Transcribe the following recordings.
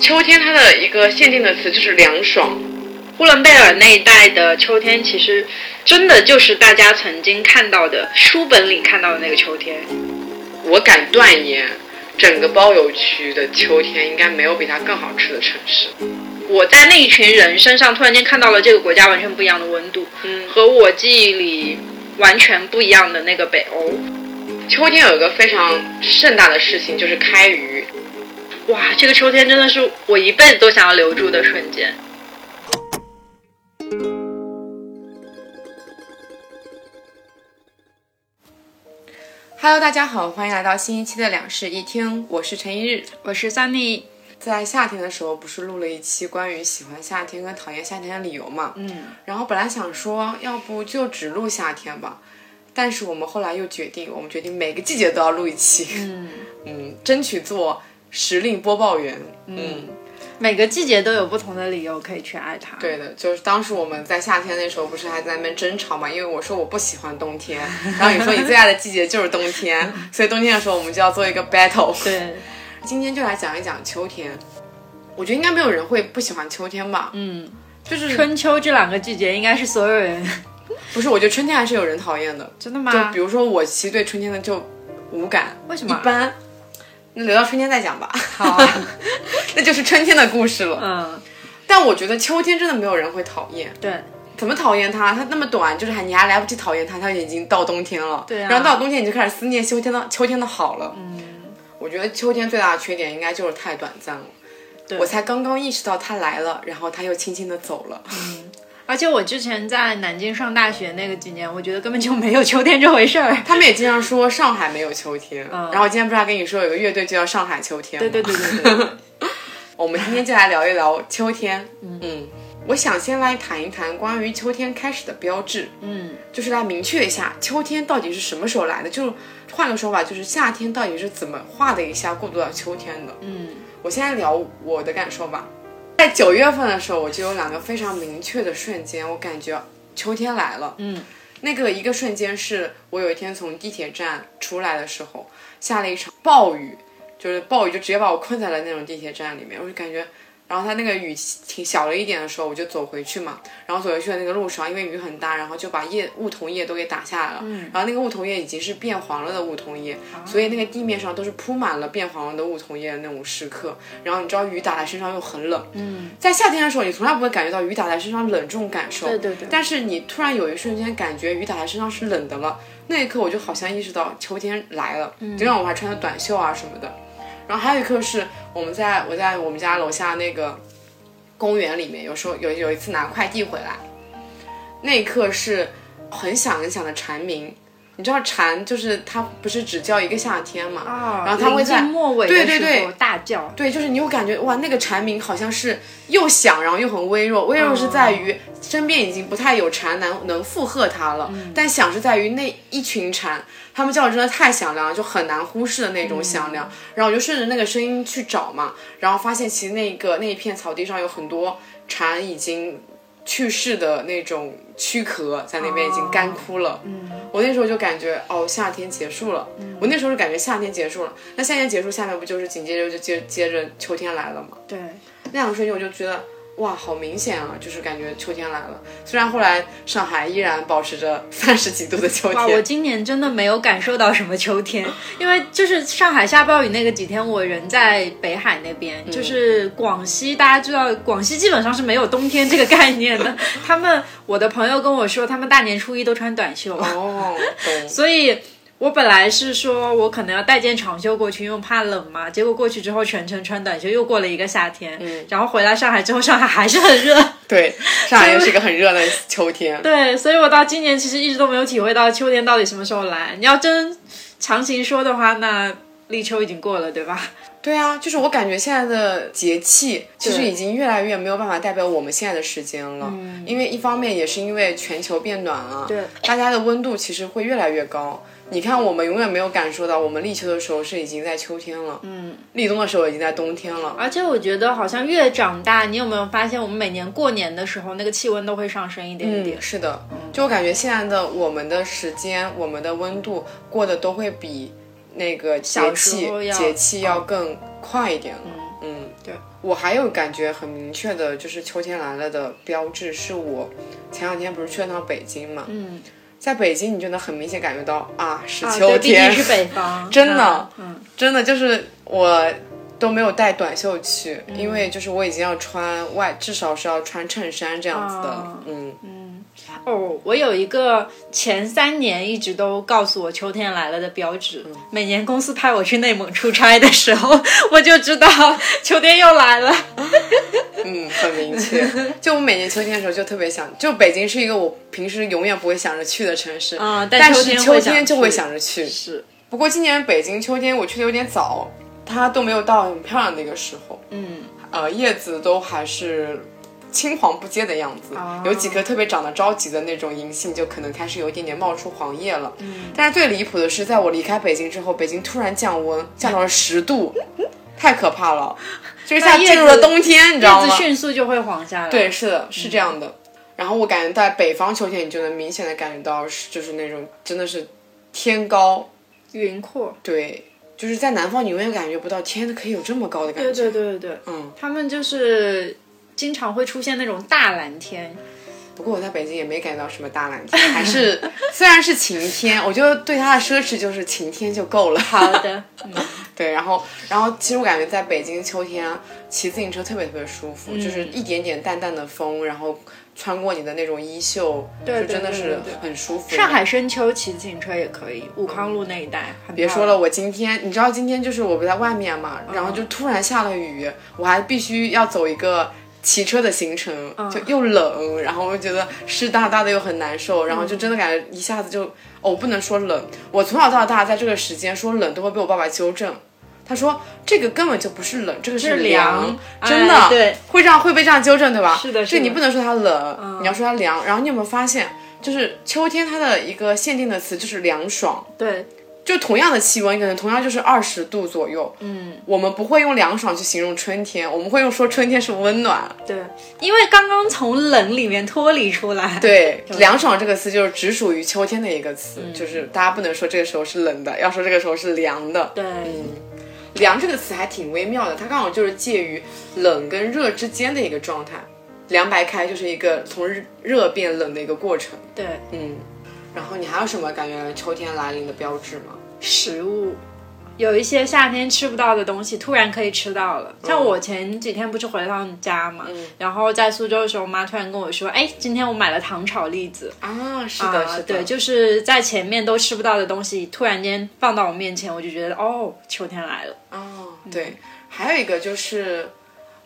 秋天它的一个限定的词就是凉爽。呼伦贝尔那一带的秋天，其实真的就是大家曾经看到的书本里看到的那个秋天。我敢断言，整个包邮区的秋天应该没有比它更好吃的城市。我在那一群人身上突然间看到了这个国家完全不一样的温度，嗯，和我记忆里完全不一样的那个北欧。秋天有一个非常盛大的事情，就是开鱼。哇，这个秋天真的是我一辈子都想要留住的瞬间。Hello，大家好，欢迎来到新一期的两室一厅，我是陈一日。我是 Sunny，在夏天的时候，不是录了一期关于喜欢夏天跟讨厌夏天的理由嘛？嗯，然后本来想说，要不就只录夏天吧，但是我们后来又决定，我们决定每个季节都要录一期，嗯嗯，争取做时令播报员。嗯，每个季节都有不同的理由可以去爱它。对的，就是当时我们在夏天那时候，不是还在那边争吵嘛？因为我说我不喜欢冬天，然后你说你最爱的季节就是冬天，所以冬天的时候我们就要做一个 battle。对，今天就来讲一讲秋天。我觉得应该没有人会不喜欢秋天吧？嗯，就是春秋这两个季节应该是所有人。不是？我觉得春天还是有人讨厌的。真的吗？就比如说我其实对春天的就无感，为什么一般。那留到春天再讲吧。好啊，那就是春天的故事了。嗯，但我觉得秋天真的没有人会讨厌。对，怎么讨厌它？它那么短，就是还你还来不及讨厌它，它已经到冬天了。对啊然后到冬天你就开始思念秋天的秋天的好了。嗯。我觉得秋天最大的缺点应该就是太短暂了。对我才刚刚意识到它来了，然后它又轻轻的走了。而且我之前在南京上大学那个几年，我觉得根本就没有秋天这回事儿。他们也经常说上海没有秋天，嗯然后我今天不是还跟你说有个乐队就叫上海秋天对对对对对。我们今天就来聊一聊秋天。嗯，我想先来谈一谈关于秋天开始的标志，嗯就是来明确一下秋天到底是什么时候来的。就换个说法，就是夏天到底是怎么画的一下过渡到秋天的。嗯我先来聊我的感受吧。在九月份的时候，我就有两个非常明确的瞬间，我感觉秋天来了。嗯，那个一个瞬间是我有一天从地铁站出来的时候，下了一场暴雨，就是暴雨就直接把我困在了那种地铁站里面，我就感觉。然后它那个雨挺小了一点的时候，我就走回去嘛。然后走回去的那个路上，因为雨很大，然后就把叶梧桐叶都给打下来了。嗯。然后那个梧桐叶已经是变黄了的梧桐叶，所以那个地面上都是铺满了变黄了的梧桐叶的那种时刻。然后你知道雨打在身上又很冷。嗯，在夏天的时候，你从来不会感觉到雨打在身上冷这种感受。对对对但是你突然有一瞬间感觉雨打在身上是冷的了，那一刻我就好像意识到秋天来了，就让我还穿着短袖啊什么的。然后还有一刻是我们在我在我们家楼下那个公园里面，有时候有有一次拿快递回来，那一刻是很响很响的蝉鸣。你知道蝉就是它不是只叫一个夏天嘛？啊然后它会在末尾的对对对时候大叫。对，就是你有感觉哇，那个蝉鸣好像是又响，然后又很微弱。微弱是在于身边已经不太有蝉能能附和它了，但响是在于那一群蝉，它们叫的真的太响亮了，就很难忽视的那种响亮。然后我就顺着那个声音去找嘛，然后发现其实那个那一片草地上有很多蝉已经去世的那种躯壳在那边已经干枯了。嗯，我那时候就感觉哦，夏天结束了。我那时候就感觉夏天结束了。那夏天结束，下面不就是紧接着就接接着秋天来了吗？对，那两个瞬间我就觉得哇，好明显啊，就是感觉秋天来了。虽然后来上海依然保持着三十几度的秋哇，我，今年真的没有感受到什么秋天，因为就是上海下暴雨那个几天，我人在北海那边，就是广西，大家知道广西基本上是没有冬天这个概念的。他们我的朋友跟我说，他们大年初一都穿短袖，哦，懂。所以。我本来是说，我可能要带件长袖过去，因为我怕冷嘛。结果过去之后全程穿短袖，又过了一个夏天。嗯，然后回来上海之后，上海还是很热。对，上海又是一个很热的秋天。对，所以我到今年其实一直都没有体会到秋天到底什么时候来。你要真强行说的话，那立秋已经过了，对吧？对啊，就是我感觉现在的节气其实已经越来越没有办法代表我们现在的时间了，因为一方面也是因为全球变暖了，对，大家的温度其实会越来越高。你看，我们永远没有感受到，我们立秋的时候是已经在秋天了，嗯，立冬的时候已经在冬天了。而且我觉得好像越长大，你有没有发现，我们每年过年的时候，那个气温都会上升一点一点。是的，就我感觉现在的我们的时间，我们的温度过得都会比那个节气节气要更快一点了。嗯，对，我还有感觉很明确的，就是秋天来了的标志，是我前两天不是去了趟北京嘛，嗯，在北京你就能很明显感觉到啊，是啊秋天，是北方，真的嗯，真的就是我都没有带短袖去，嗯因为就是我已经要穿外，至少是要穿衬衫这样子的，嗯。嗯，哦，我有一个前三年一直都告诉我秋天来了的标志，嗯每年公司派我去内蒙出差的时候，我就知道秋天又来了。嗯，很明确。就我每年秋天的时候就特别想，就北京是一个我平时永远不会想着去的城市，嗯但是秋天就会想着去。是，不过今年北京秋天我去的有点早，它都没有到很漂亮的一个时候，嗯，呃，叶子都还是青黄不接的样子，哦有几棵特别长得着急的那种银杏就可能开始有一点点冒出黄叶了。嗯，但是最离谱的是，在我离开北京之后，北京突然降温，降到了十度，太可怕了，就是像进入了冬天，你知道吗？叶子迅速就会黄下来。对，是的，是这样的。然后我感觉在北方秋天，你就能明显的感觉到是就是那种真的是天高，云阔。对，就是在南方你永远感觉不到天可以有这么高的感对觉。对对对对，嗯，他们就是经常会出现那种大蓝天。不过我在北京也没感觉到什么大蓝天，还是 虽然是晴天，我觉得对它的奢侈就是晴天就够了。好的，对，然后然后其实我感觉在北京秋天啊骑自行车特别特别舒服，就是一点点淡淡的风，然后穿过你的那种衣袖，对就真的是很舒服。上海深秋骑自行车也可以，武康路那一带。别说了，，我今天你知道今天就是我不在外面嘛，然后就突然下了雨，我还必须要走一个骑车的行程，就又冷，然后我就觉得湿哒哒的又很难受，然后就真的感觉一下子就哦，我不能说冷，我从小到大在这个时间说冷都会被我爸爸纠正。他说：“这个根本就不是冷，这个是凉，凉。真的、哎对，会这样会被这样纠正，对吧？是的是的。这你不能说它冷，你要说它凉。然后你有没有发现，就是秋天它的一个限定的词就是凉爽，对，就同样的气温，可能同样就是二十度左右，嗯，我们不会用凉爽去形容春天，我们会用说春天是温暖。对，因为刚刚从冷里面脱离出来。对，凉爽这个词就是只属于秋天的一个词，就是大家不能说这个时候是冷的，要说这个时候是凉的。对，嗯凉这个词还挺微妙的，它刚好就是介于冷跟热之间的一个状态。凉白开就是一个从热热变冷的一个过程。对，嗯，然后你还有什么感觉秋天来临的标志吗？食物。有一些夏天吃不到的东西，突然可以吃到了。像我前几天不是回了趟家嘛，然后在苏州的时候，我妈突然跟我说：“哎，今天我买了糖炒栗子。”啊，是的，是的，对，就是在前面都吃不到的东西，突然间放到我面前，我就觉得哦，秋天来了。哦，对，还有一个就是，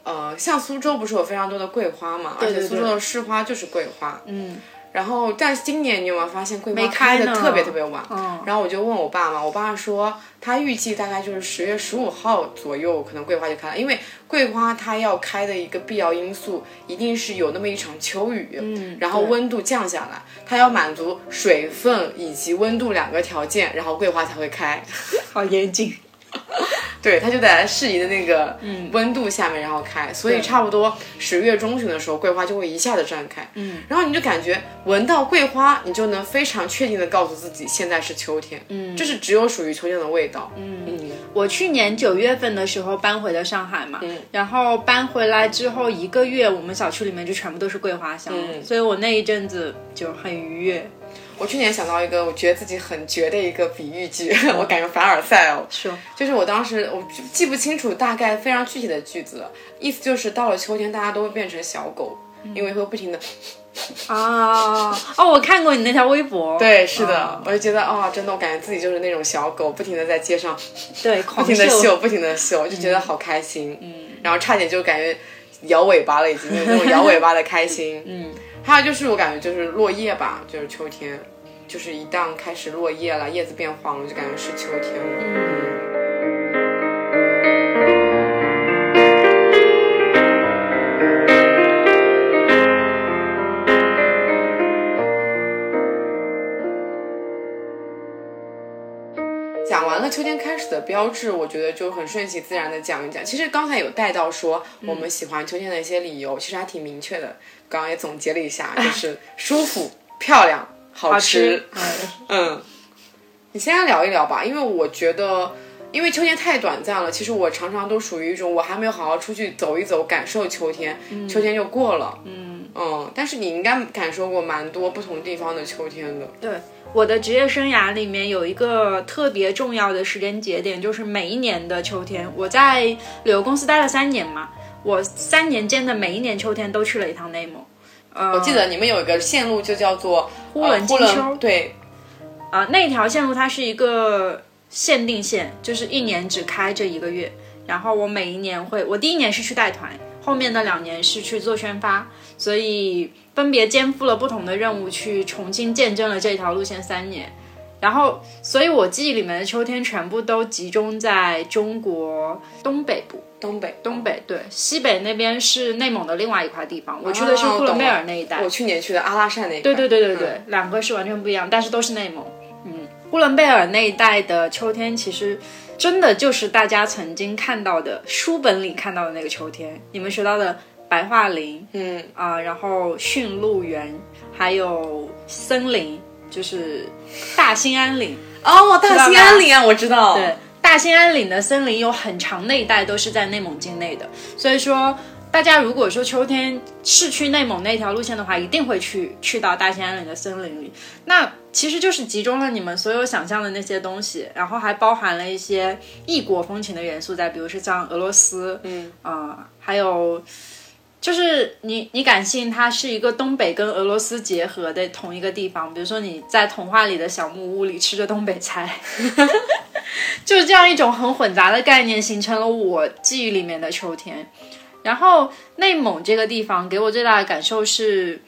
呃，像苏州不是有非常多的桂花嘛，而且苏州的市花就是桂花，嗯，然后但是今年你有没有发现桂花开呢的特别特别晚？嗯然后我就问我爸嘛，我爸说他预计大概就是十月十五号左右，可能桂花就开了，因为桂花它要开的一个必要因素，一定是有那么一场秋雨，嗯然后温度降下来，它要满足水分以及温度两个条件，然后桂花才会开。好严谨。对，它就得在适宜的那个温度下面，然后开，所以差不多十月中旬的时候，桂花就会一下子绽开。嗯，然后你就感觉闻到桂花，你就能非常确定的告诉自己现在是秋天。嗯，这是只有属于秋天的味道。嗯。我去年九月份的时候搬回了上海嘛，然后搬回来之后一个月，我们小区里面就全部都是桂花香，所以我那一阵子就很愉悦。我去年想到一个我觉得自己很绝的一个比喻句，我感觉凡尔赛哦，是就是我当时我记不清楚大概非常具体的句子了，意思就是到了秋天，大家都会变成小狗，因为会不停的啊哦，我看过你那条微博，对，是的，啊我就觉得啊、真的，我感觉自己就是那种小狗，不停的在街上对，不停的秀秀，不停的秀，就觉得好开心。嗯，然后差点就感觉摇尾巴了，已经那种摇尾巴的开心。嗯，还有就是我感觉就是落叶吧，就是秋天，就是一旦开始落叶了，叶子变黄了，就感觉是秋天了。嗯。讲完了秋天开始的标志，我觉得就很顺其自然的讲一讲。其实刚才有带到说我们喜欢秋天的一些理由，其实还挺明确的。刚刚也总结了一下，就是舒服、漂亮、好吃。好吃，嗯嗯，你先来聊一聊吧，因为我觉得，因为秋天太短暂了，其实我常常都属于一种我还没有好好出去走一走，感受秋天，秋天就过了。嗯嗯，但是你应该感受过蛮多不同地方的秋天的。对，我的职业生涯里面有一个特别重要的时间节点，就是每一年的秋天。我在旅游公司待了三年嘛，我三年间的每一年秋天都去了一趟内蒙。呃，我记得你们有一个线路就叫做呼伦金秋，对，啊，那条线路它是一个限定线，就是一年只开这一个月。然后我每一年会，我第一年是去带团，后面的两年是去做宣发，所以分别肩负了不同的任务，去重新见证了这条路线三年。然后，所以我记忆里面的秋天全部都集中在中国东北部。东北，东北对，西北那边是内蒙的另外一块地方。我去的是呼伦贝尔那一带。我去年去的阿拉善那一带。对对对对对，两个是完全不一样，但是都是内蒙。嗯，呼伦贝尔那一带的秋天，其实真的就是大家曾经看到的书本里看到的那个秋天。你们学到的白桦林，嗯啊，然后驯鹿园，还有森林，就是大兴安岭。哦，大兴安岭啊，我知道。对。大兴安岭的森林有很长那一带都是在内蒙境内的，所以说大家如果说秋天是去内蒙那条路线的话，一定会去去到大兴安岭的森林里。那其实就是集中了你们所有想象的那些东西，然后还包含了一些异国风情的元素在，比如说像俄罗斯，嗯啊，还有就是你你敢信它是一个东北跟俄罗斯结合的同一个地方？比如说你在童话里的小木屋里吃着东北菜。就是这样一种很混杂的概念，形成了我记忆里面的秋天。然后内蒙这个地方给我最大的感受是，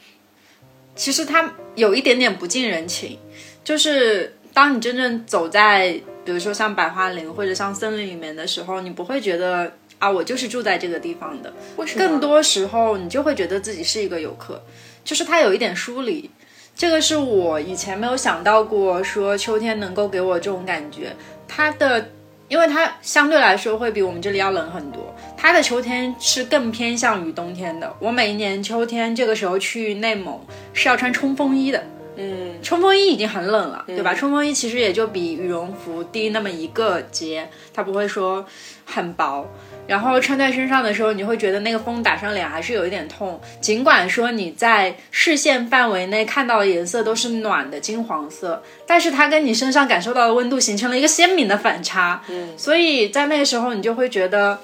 其实它有一点点不近人情。就是当你真正走在，比如说像百花林或者像森林里面的时候，你不会觉得啊，我就是住在这个地方的。为什么？更多时候你就会觉得自己是一个游客，就是它有一点疏离。这个是我以前没有想到过，说秋天能够给我这种感觉。它的，因为它相对来说会比我们这里要冷很多。它的秋天是更偏向于冬天的。我每一年秋天这个时候去内蒙是要穿冲锋衣的。嗯，冲锋衣已经很冷了，对吧？冲锋衣其实也就比羽绒服低那么一个阶，它不会说很薄。然后穿在身上的时候，你会觉得那个风打上脸还是有一点痛。尽管说你在视线范围内看到的颜色都是暖的金黄色，但是它跟你身上感受到的温度形成了一个鲜明的反差。嗯，所以在那个时候，你就会觉得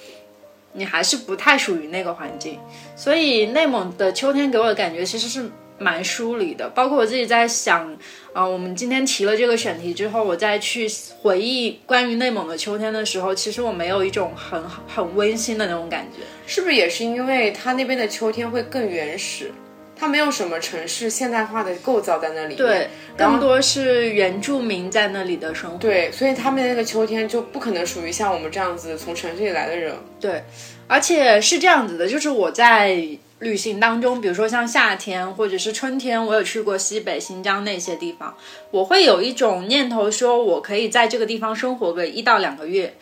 你还是不太属于那个环境。所以内蒙的秋天给我的感觉其实是。蛮疏离的，包括我自己在想，啊，我们今天提了这个选题之后，我再去回忆关于内蒙的秋天的时候，其实我没有一种很很温馨的那种感觉，是不是也是因为它那边的秋天会更原始，它没有什么城市现代化的构造在那里，对，更多是原住民在那里的生活，对，所以他们那个秋天就不可能属于像我们这样子从城市里来的人，对，而且是这样子的，就是我在。旅行当中，比如说像夏天或者是春天，我有去过西北、新疆那些地方，我会有一种念头，说我可以在这个地方生活个一到两个月。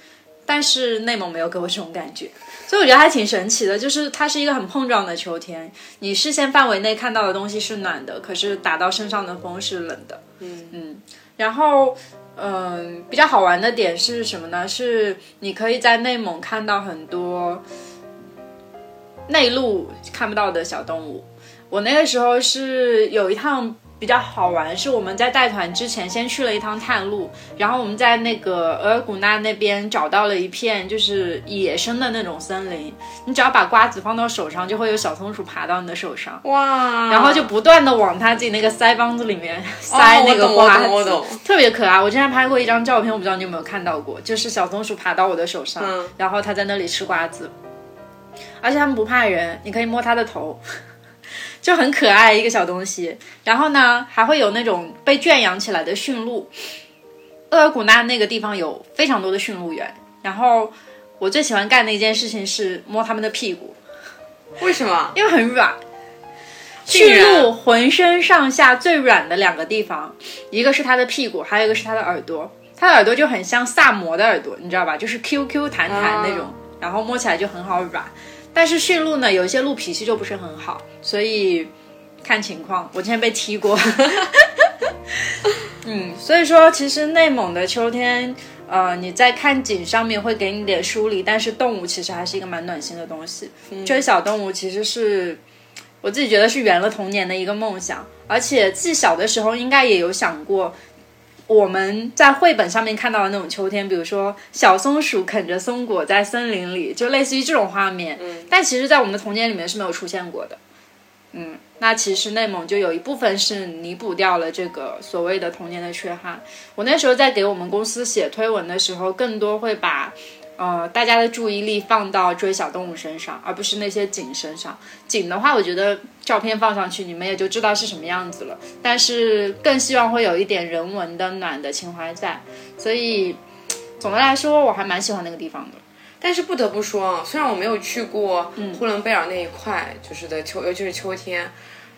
但是内蒙没有给我这种感觉，所以我觉得还挺神奇的，就是它是一个很碰撞的秋天。你视线范围内看到的东西是暖的，可是打到身上的风是冷的。嗯嗯，然后嗯，比较好玩的点是什么呢？是你可以在内蒙看到很多。内陆看不到的小动物，我那个时候是有一趟比较好玩，是我们在带团之前先去了一趟探路，然后我们在那个额尔古纳那边找到了一片就是野生的那种森林，你只要把瓜子放到手上，就会有小松鼠爬到你的手上，哇，然后就不断的往它自己那个腮帮子里面塞那个瓜子，特别可爱。我之前拍过一张照片，我不知道你有没有看到过，就是小松鼠爬到我的手上，然后它在那里吃瓜子。而且它们不怕人，你可以摸它的头，就很可爱一个小东西。然后呢，还会有那种被圈养起来的驯鹿。厄尔古纳那个地方有非常多的驯鹿园。然后我最喜欢干的一件事情是摸它们的屁股。为什么？因为很软。驯鹿浑身上下最软的两个地方，一个是它的屁股，还有一个是它的耳朵。它的耳朵就很像萨摩的耳朵，你知道吧？就是 Q Q 弹弹那种。然后摸起来就很好软，但是驯鹿呢，有一些鹿脾气就不是很好，所以看情况。我之前被踢过，嗯，所以说其实内蒙的秋天，呃，你在看景上面会给你点疏离，但是动物其实还是一个蛮暖心的东西。追小动物其实是我自己觉得是圆了童年的一个梦想，而且自小的时候应该也有想过。我们在绘本上面看到的那种秋天，比如说小松鼠啃着松果在森林里，就类似于这种画面。嗯，但其实，在我们的童年里面是没有出现过的。嗯，那其实内蒙就有一部分是弥补掉了这个所谓的童年的缺憾。我那时候在给我们公司写推文的时候，更多会把。呃，大家的注意力放到追小动物身上，而不是那些景身上。景的话，我觉得照片放上去，你们也就知道是什么样子了。但是更希望会有一点人文的暖的情怀在。所以，总的来说，我还蛮喜欢那个地方的。但是不得不说啊，虽然我没有去过呼伦贝尔那一块，就是的秋，尤其是秋天，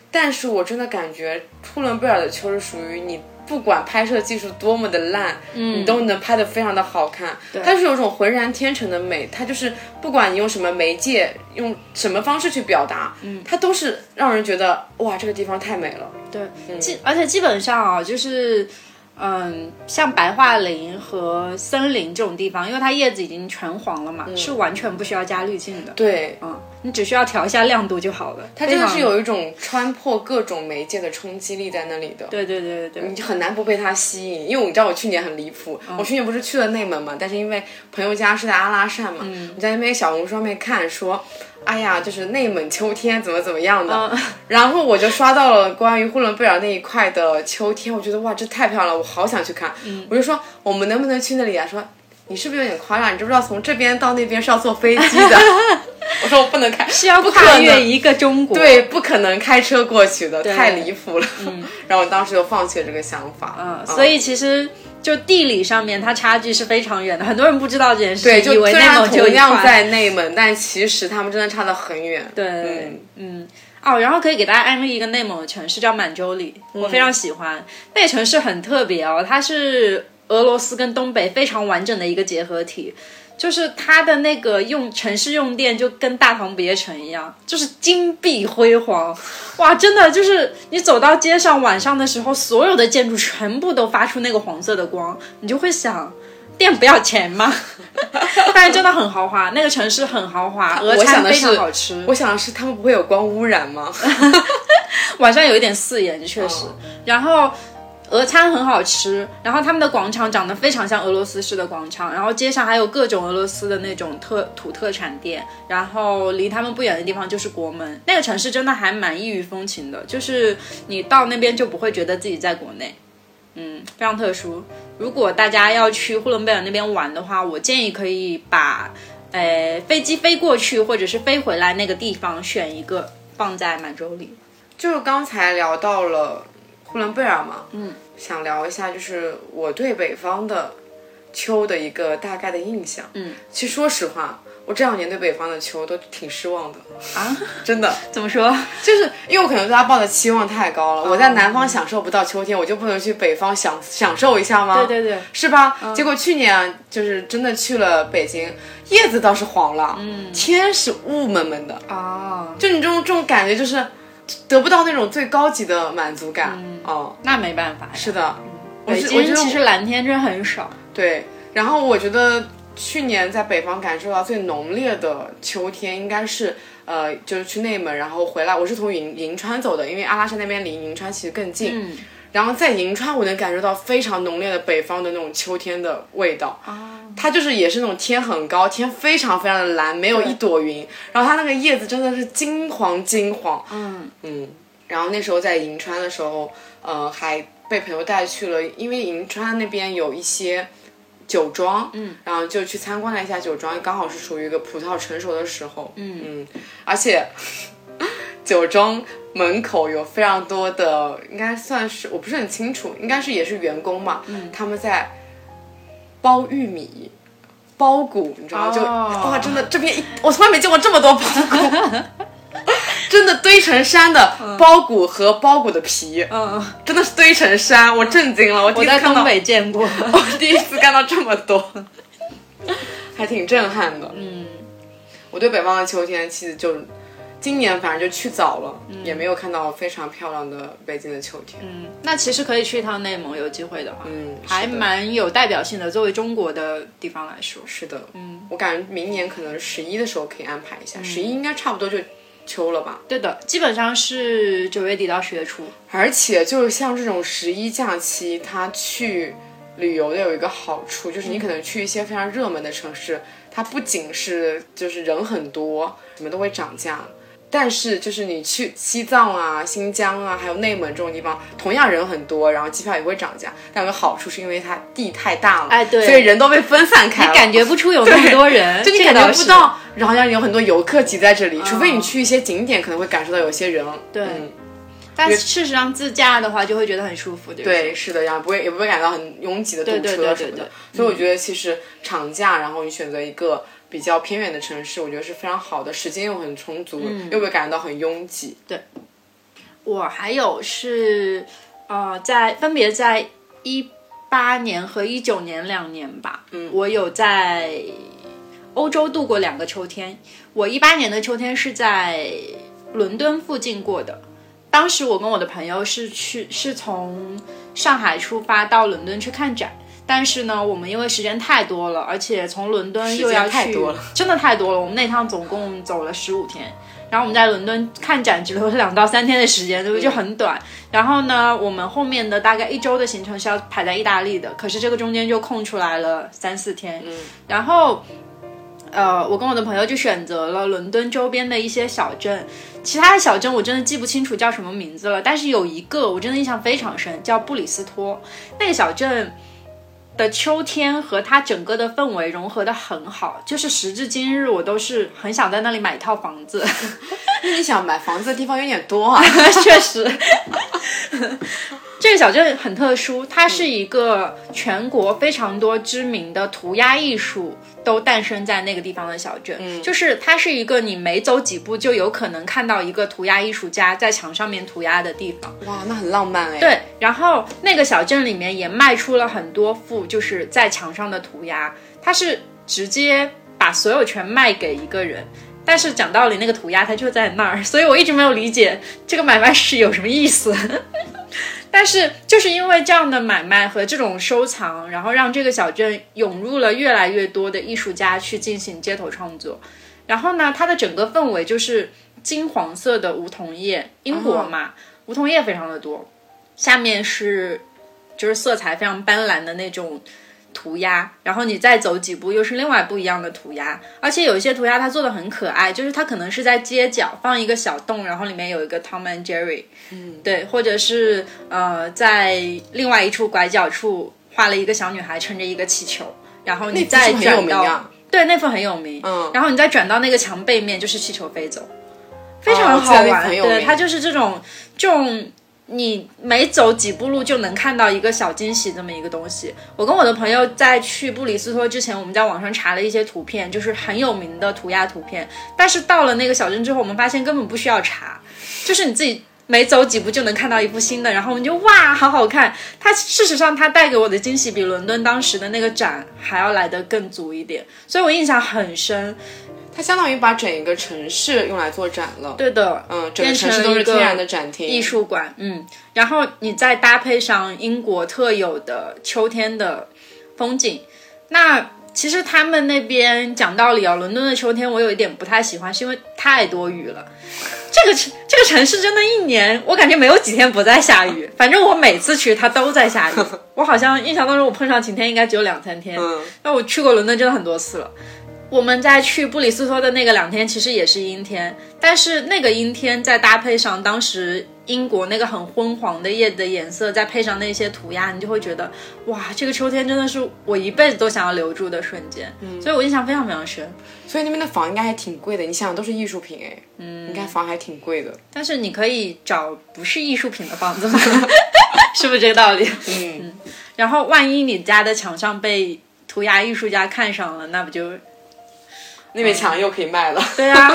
但是我真的感觉呼伦贝尔的秋是属于你。不管拍摄技术多么的烂，嗯，你都能拍得非常的好看。它是有种浑然天成的美，它就是不管你用什么媒介，用什么方式去表达，嗯，它都是让人觉得哇，这个地方太美了。对，基而且基本上啊，就是。嗯，像白桦林和森林这种地方，因为它叶子已经全黄了嘛，是完全不需要加滤镜的。对，嗯，你只需要调一下亮度就好了。它真的是有一种穿破各种媒介的冲击力在那里的。对对对对对，你很难不被它吸引。因为你知道我去年很离谱，我去年不是去了内蒙嘛，但是因为朋友家是在阿拉善嘛，我在那边小红书上面看说。哎呀，就是内蒙秋天怎么怎么样的，然后我就刷到了关于呼伦贝尔那一块的秋天，我觉得哇，这太漂亮了，我好想去看。我就说我们能不能去那里啊？说你是不是有点夸张？你知不知道从这边到那边是要坐飞机的？我说我不能开，是要跨越一个中国，对，不可能开车过去的，太离谱了。然后我当时就放弃了这个想法。嗯，所以其实。就地理上面，它差距是非常远的，很多人不知道这件事，对，就虽然同样在内蒙，但其实他们真的差得很远。对，嗯，哦，然后可以给大家安利一个内蒙的城市，叫满洲里，我非常喜欢。那城市很特别哦，它是俄罗斯跟东北非常完整的一个结合体。就是它的那个用城市用电就跟大唐不夜城一样，就是金碧辉煌，哇，真的就是你走到街上晚上的时候，所有的建筑全部都发出那个黄色的光，你就会想，电不要钱吗？但是真的很豪华，那个城市很豪华，俄餐非常好吃。我想的是他们不会有光污染吗？晚上有一点刺眼，确实。然后。俄餐很好吃，然后他们的广场长得非常像俄罗斯式的广场，然后街上还有各种俄罗斯的那种特土特产店，然后离他们不远的地方就是国门，那个城市真的还蛮异域风情的，就是你到那边就不会觉得自己在国内，嗯，非常特殊。如果大家要去呼伦贝尔那边玩的话，我建议可以把，呃，飞机飞过去或者是飞回来那个地方选一个放在满洲里。就是刚才聊到了。呼伦贝尔嘛，嗯，想聊一下，就是我对北方的秋的一个大概的印象。嗯，其实说实话，我这两年对北方的秋都挺失望的啊，真的。怎么说？就是因为我可能对他抱的期望太高了。我在南方享受不到秋天，我就不能去北方享享受一下吗？对对对，是吧？结果去年就是真的去了北京，叶子倒是黄了，嗯，天是雾蒙蒙的啊，就你这种这种感觉就是。得不到那种最高级的满足感哦，那没办法。是的，北京其实蓝天真很少。对，然后我觉得去年在北方感受到最浓烈的秋天，应该是呃，就是去内蒙，然后回来。我是从银银川走的，因为阿拉善那边离银川其实更近。嗯。然后在银川，我能感受到非常浓烈的北方的那种秋天的味道。啊。它就是也是那种天很高，天非常非常的蓝，没有一朵云。然后它那个叶子真的是金黄金黄。嗯嗯。然后那时候在银川的时候，呃，还被朋友带去了，因为银川那边有一些酒庄。嗯。然后就去参观了一下酒庄，刚好是属于一个葡萄成熟的时候。嗯嗯。而且酒庄门口有非常多的，应该算是我不是很清楚，应该是也是员工嘛。嗯。他们在。包玉米，包谷，你知道吗？就哇，真的这边一，我从来没见过这么多包谷，真的堆成山的包谷和包谷的皮，嗯，真的是堆成山，我震惊了。我在东北见过，我第一次看到这么多，还挺震撼的。嗯，我对北方的秋天其实就。今年反正就去早了，嗯也没有看到非常漂亮的北京的秋天。嗯那其实可以去一趟内蒙，有机会的话，嗯，还蛮有代表性的。作为中国的地方来说，是的，嗯，我感觉明年可能十一的时候可以安排一下，十一应该差不多就秋了吧。对的，基本上是九月底到十月初。而且就是像这种十一假期，它去旅游的有一个好处，就是你可能去一些非常热门的城市，它不仅是就是人很多，什么都会涨价。但是，就是你去西藏啊、新疆啊，还有内蒙这种地方，同样人很多，然后机票也会涨价。但有个好处是因为它地太大了，哎对所以人都被分散开了，感觉不出有那么多人，就你感觉不到，然后像有很多游客挤在这里，除非你去一些景点，可能会感受到有些人。对嗯但事实上自驾的话就会觉得很舒服，对不对，是的，然后不会也不会感到很拥挤的堵车什么的对。所以我觉得其实长假，然后你选择一个比较偏远的城市，我觉得是非常好的，时间又很充足，嗯又不会感觉到很拥挤。对我还有是呃，在分别在一八年和一九年两年吧，嗯，我有在欧洲度过两个秋天。我一八年的秋天是在伦敦附近过的，当时我跟我的朋友是去是从上海出发到伦敦去看展。但是呢，我们因为时间太多了，而且从伦敦又要去，太多了 真的太多了。我们那趟总共走了十五天，然后我们在伦敦看展只留了两到三天的时间，对不对？就很短。然后呢，我们后面的大概一周的行程是要排在意大利的，可是这个中间就空出来了三四天。嗯，然后。呃，我跟我的朋友就选择了伦敦周边的一些小镇，其他的小镇我真的记不清楚叫什么名字了，但是有一个我真的印象非常深，叫布里斯托。那个小镇的秋天和它整个的氛围融合的很好，就是时至今日我都是很想在那里买一套房子。那你想买房子的地方有点多啊。确实，这个小镇很特殊，它是一个全国非常多知名的涂鸦艺术都诞生在那个地方的小镇。就是它是一个你每走几步就有可能看到一个涂鸦艺术家在墙上面涂鸦的地方。哇，那很浪漫哎。对，然后那个小镇里面也卖出了很多幅就是在墙上的涂鸦，它是直接把所有权卖给一个人。但是讲道理，那个涂鸦它就在那儿，所以我一直没有理解这个买卖是有什么意思。但是就是因为这样的买卖和这种收藏，然后让这个小镇涌入了越来越多的艺术家去进行街头创作。然后呢，它的整个氛围就是金黄色的梧桐叶，英国嘛，梧桐叶非常的多。下面是就是色彩非常斑斓的那种涂鸦，然后你再走几步又是另外不一样的涂鸦，而且有一些涂鸦它做的很可爱，就是它可能是在街角放一个小洞，然后里面有一个 Tom and Jerry，嗯，对，或者是呃在另外一处拐角处画了一个小女孩撑着一个气球，然后你再转到。啊对，那幅很有名。嗯然后你再转到那个墙背面，就是气球飞走，非哦常好玩。对，它就是这种这种。你每走几步路就能看到一个小惊喜，这么一个东西。我跟我的朋友在去布里斯托之前，我们在网上查了一些图片，就是很有名的涂鸦图片。但是到了那个小镇之后，我们发现根本不需要查，就是你自己每走几步就能看到一幅新的，然后我们就哇，好好看。它事实上它带给我的惊喜比伦敦当时的那个展还要来得更足一点，所以我印象很深。它相当于把整一个城市用来做展了。对的，嗯，整个城市都是天然的展厅。艺术馆，嗯，然后你再搭配上英国特有的秋天的风景，那其实他们那边讲道理啊，伦敦的秋天我有一点不太喜欢，是因为太多雨了。这个城这个城市真的，一年我感觉没有几天不在下雨，反正我每次去它都在下雨。我好像印象当中我碰上晴天应该只有两三天，嗯，那我去过伦敦真的很多次了。我们在去布里斯托的那个两天，其实也是阴天，但是那个阴天再搭配上当时英国那个很昏黄的叶的颜色，再配上那些涂鸦，你就会觉得哇，这个秋天真的是我一辈子都想要留住的瞬间。嗯，所以我印象非常非常深。所以那边的房应该还挺贵的，你想想都是艺术品哎，嗯，应该房还挺贵的。但是你可以找不是艺术品的房子吗？是不是这个道理？嗯，然后万一你家的墙上被涂鸦艺术家看上了，那不就那面墙又可以卖了。对啊，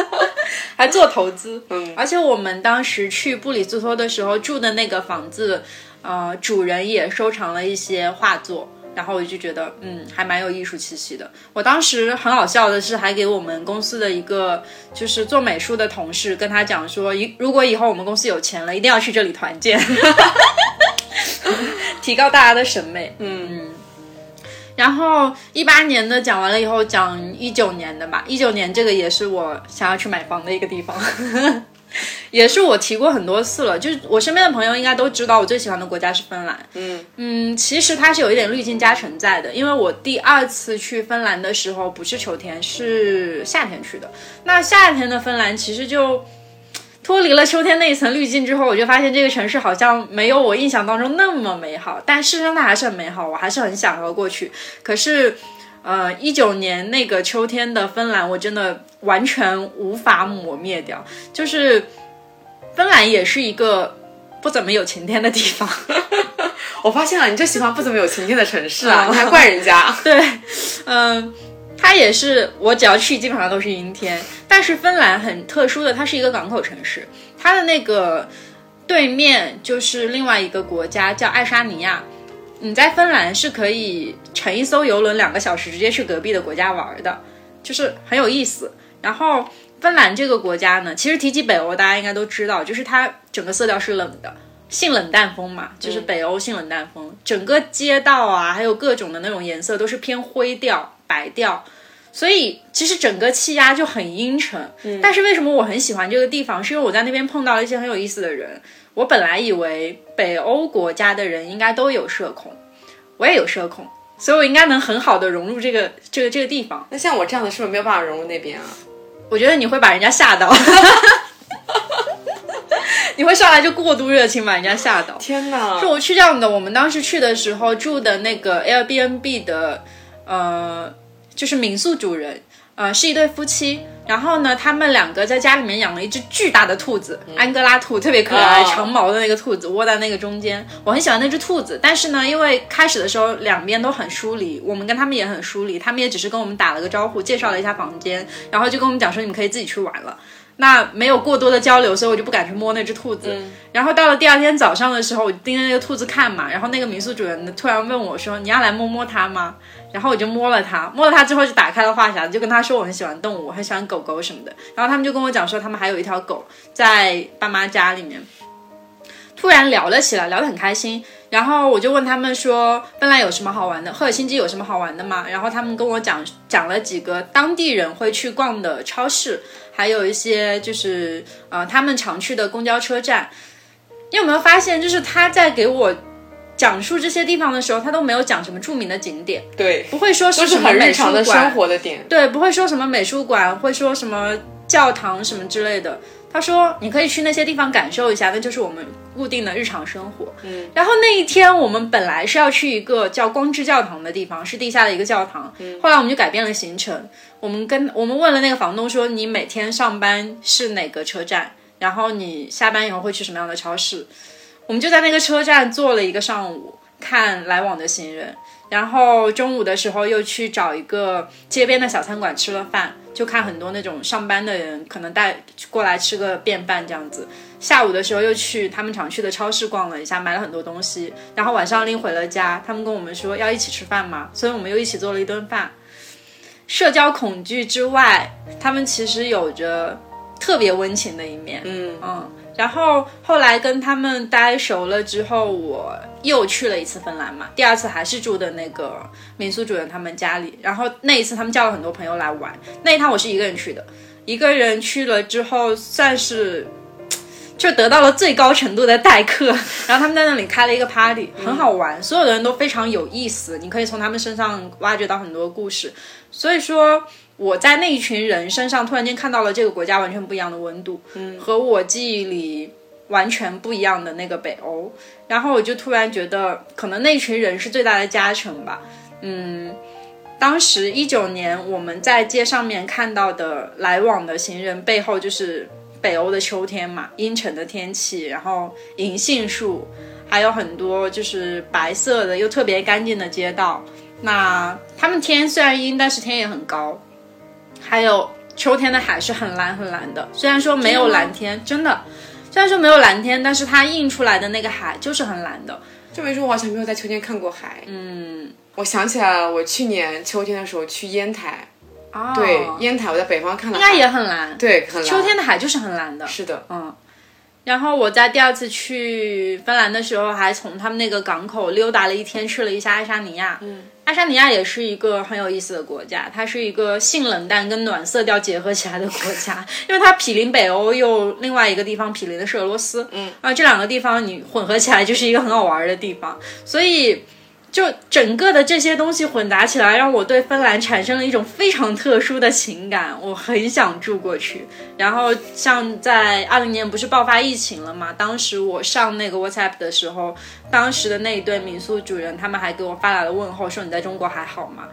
还做投资。嗯而且我们当时去布里斯托的时候住的那个房子，呃，主人也收藏了一些画作，然后我就觉得，嗯，还蛮有艺术气息的。我当时很好笑的是，还给我们公司的一个就是做美术的同事跟他讲说，一如果以后我们公司有钱了，一定要去这里团建，提高大家的审美。嗯。然后一八年的讲完了以后，讲一九年的吧。一九年这个也是我想要去买房的一个地方，也是我提过很多次了。就是我身边的朋友应该都知道，我最喜欢的国家是芬兰。嗯嗯，其实它是有一点滤镜加成在的，因为我第二次去芬兰的时候不是秋天，是夏天去的。那夏天的芬兰其实就。脱离了秋天那一层滤镜之后，我就发现这个城市好像没有我印象当中那么美好，但事实上它还是很美好，我还是很想要过去。可是，呃，一九年那个秋天的芬兰，我真的完全无法抹灭掉。就是芬兰也是一个不怎么有晴天的地方。我发现了，你就喜欢不怎么有晴天的城市啊？你还怪人家？对，嗯。它也是，我只要去基本上都是阴天。但是芬兰很特殊的，它是一个港口城市，它的那个对面就是另外一个国家叫爱沙尼亚。你在芬兰是可以乘一艘游轮两个小时直接去隔壁的国家玩的，就是很有意思。然后芬兰这个国家呢，其实提起北欧，大家应该都知道，就是它整个色调是冷的，性冷淡风嘛，就是北欧性冷淡风，整个街道啊，还有各种的那种颜色都是偏灰调。白调，所以其实整个气压就很阴沉。嗯，但是为什么我很喜欢这个地方？是因为我在那边碰到了一些很有意思的人。我本来以为北欧国家的人应该都有社恐，我也有社恐，所以我应该能很好的融入这个这个这个地方。那像我这样的，是不是没有办法融入那边啊？我觉得你会把人家吓到，你会上来就过度热情，把人家吓到。天哪！是我去这样的，我们当时去的时候住的那个 Airbnb 的。呃，就是民宿主人，呃，是一对夫妻。然后呢，他们两个在家里面养了一只巨大的兔子，安哥拉兔，特别可爱，长毛的那个兔子，窝在那个中间。我很喜欢那只兔子，但是呢，因为开始的时候两边都很疏离，我们跟他们也很疏离，他们也只是跟我们打了个招呼，介绍了一下房间，然后就跟我们讲说你们可以自己去玩了。那没有过多的交流，所以我就不敢去摸那只兔子。然后到了第二天早上的时候，我盯着那个兔子看嘛，然后那个民宿主人突然问我说：“你要来摸摸它吗？”然后我就摸了它，摸了它之后就打开了话匣子，就跟他说我很喜欢动物，很喜欢狗狗什么的。然后他们就跟我讲说，他们还有一条狗在爸妈家里面。突然聊了起来，聊得很开心。然后我就问他们说，芬兰有什么好玩的？赫尔辛基有什么好玩的吗？然后他们跟我讲讲了几个当地人会去逛的超市，还有一些就是呃他们常去的公交车站。你有没有发现，就是他在给我。讲述这些地方的时候，他都没有讲什么著名的景点，对，不会说是什么美术馆，生活的点，对，不会说什么美术馆，会说什么教堂什么之类的。他说你可以去那些地方感受一下，那就是我们固定的日常生活。嗯，然后那一天我们本来是要去一个叫光之教堂的地方，是地下的一个教堂。嗯，后来我们就改变了行程，我们跟我们问了那个房东说，你每天上班是哪个车站，然后你下班以后会去什么样的超市。我们就在那个车站坐了一个上午，看来往的行人，然后中午的时候又去找一个街边的小餐馆吃了饭，就看很多那种上班的人可能带过来吃个便饭这样子。下午的时候又去他们常去的超市逛了一下，买了很多东西，然后晚上拎回了家。他们跟我们说要一起吃饭嘛，所以我们又一起做了一顿饭。社交恐惧之外，他们其实有着特别温情的一面。嗯嗯。然后后来跟他们待熟了之后，我又去了一次芬兰嘛。第二次还是住的那个民宿主人他们家里。然后那一次他们叫了很多朋友来玩。那一趟我是一个人去的，一个人去了之后算是就得到了最高程度的待客。然后他们在那里开了一个 party，很好玩，所有的人都非常有意思，你可以从他们身上挖掘到很多故事。所以说。我在那一群人身上突然间看到了这个国家完全不一样的温度，嗯，和我记忆里完全不一样的那个北欧，然后我就突然觉得，可能那群人是最大的加成吧，嗯，当时一九年我们在街上面看到的来往的行人背后，就是北欧的秋天嘛，阴沉的天气，然后银杏树，还有很多就是白色的又特别干净的街道，那他们天虽然阴，但是天也很高。还有秋天的海是很蓝很蓝的，虽然说没有蓝天，真的，虽然说没有蓝天，但是它映出来的那个海就是很蓝的。这么说，我好像没有在秋天看过海。嗯，我想起来了，我去年秋天的时候去烟台，哦，对，烟台我在北方看到应该也很蓝。对，很蓝秋天的海就是很蓝的。是的，嗯。然后我在第二次去芬兰的时候，还从他们那个港口溜达了一天，去了一下爱沙尼亚。嗯，爱沙尼亚也是一个很有意思的国家，它是一个性冷淡跟暖色调结合起来的国家，因为它毗邻北欧，又另外一个地方毗邻的是俄罗斯。嗯，啊，这两个地方你混合起来就是一个很好玩的地方，所以。就整个的这些东西混杂起来，让我对芬兰产生了一种非常特殊的情感，我很想住过去。然后像在二零年不是爆发疫情了嘛，当时我上那个 WhatsApp 的时候，当时的那一对民宿主人他们还给我发来了问候，说你在中国还好吗？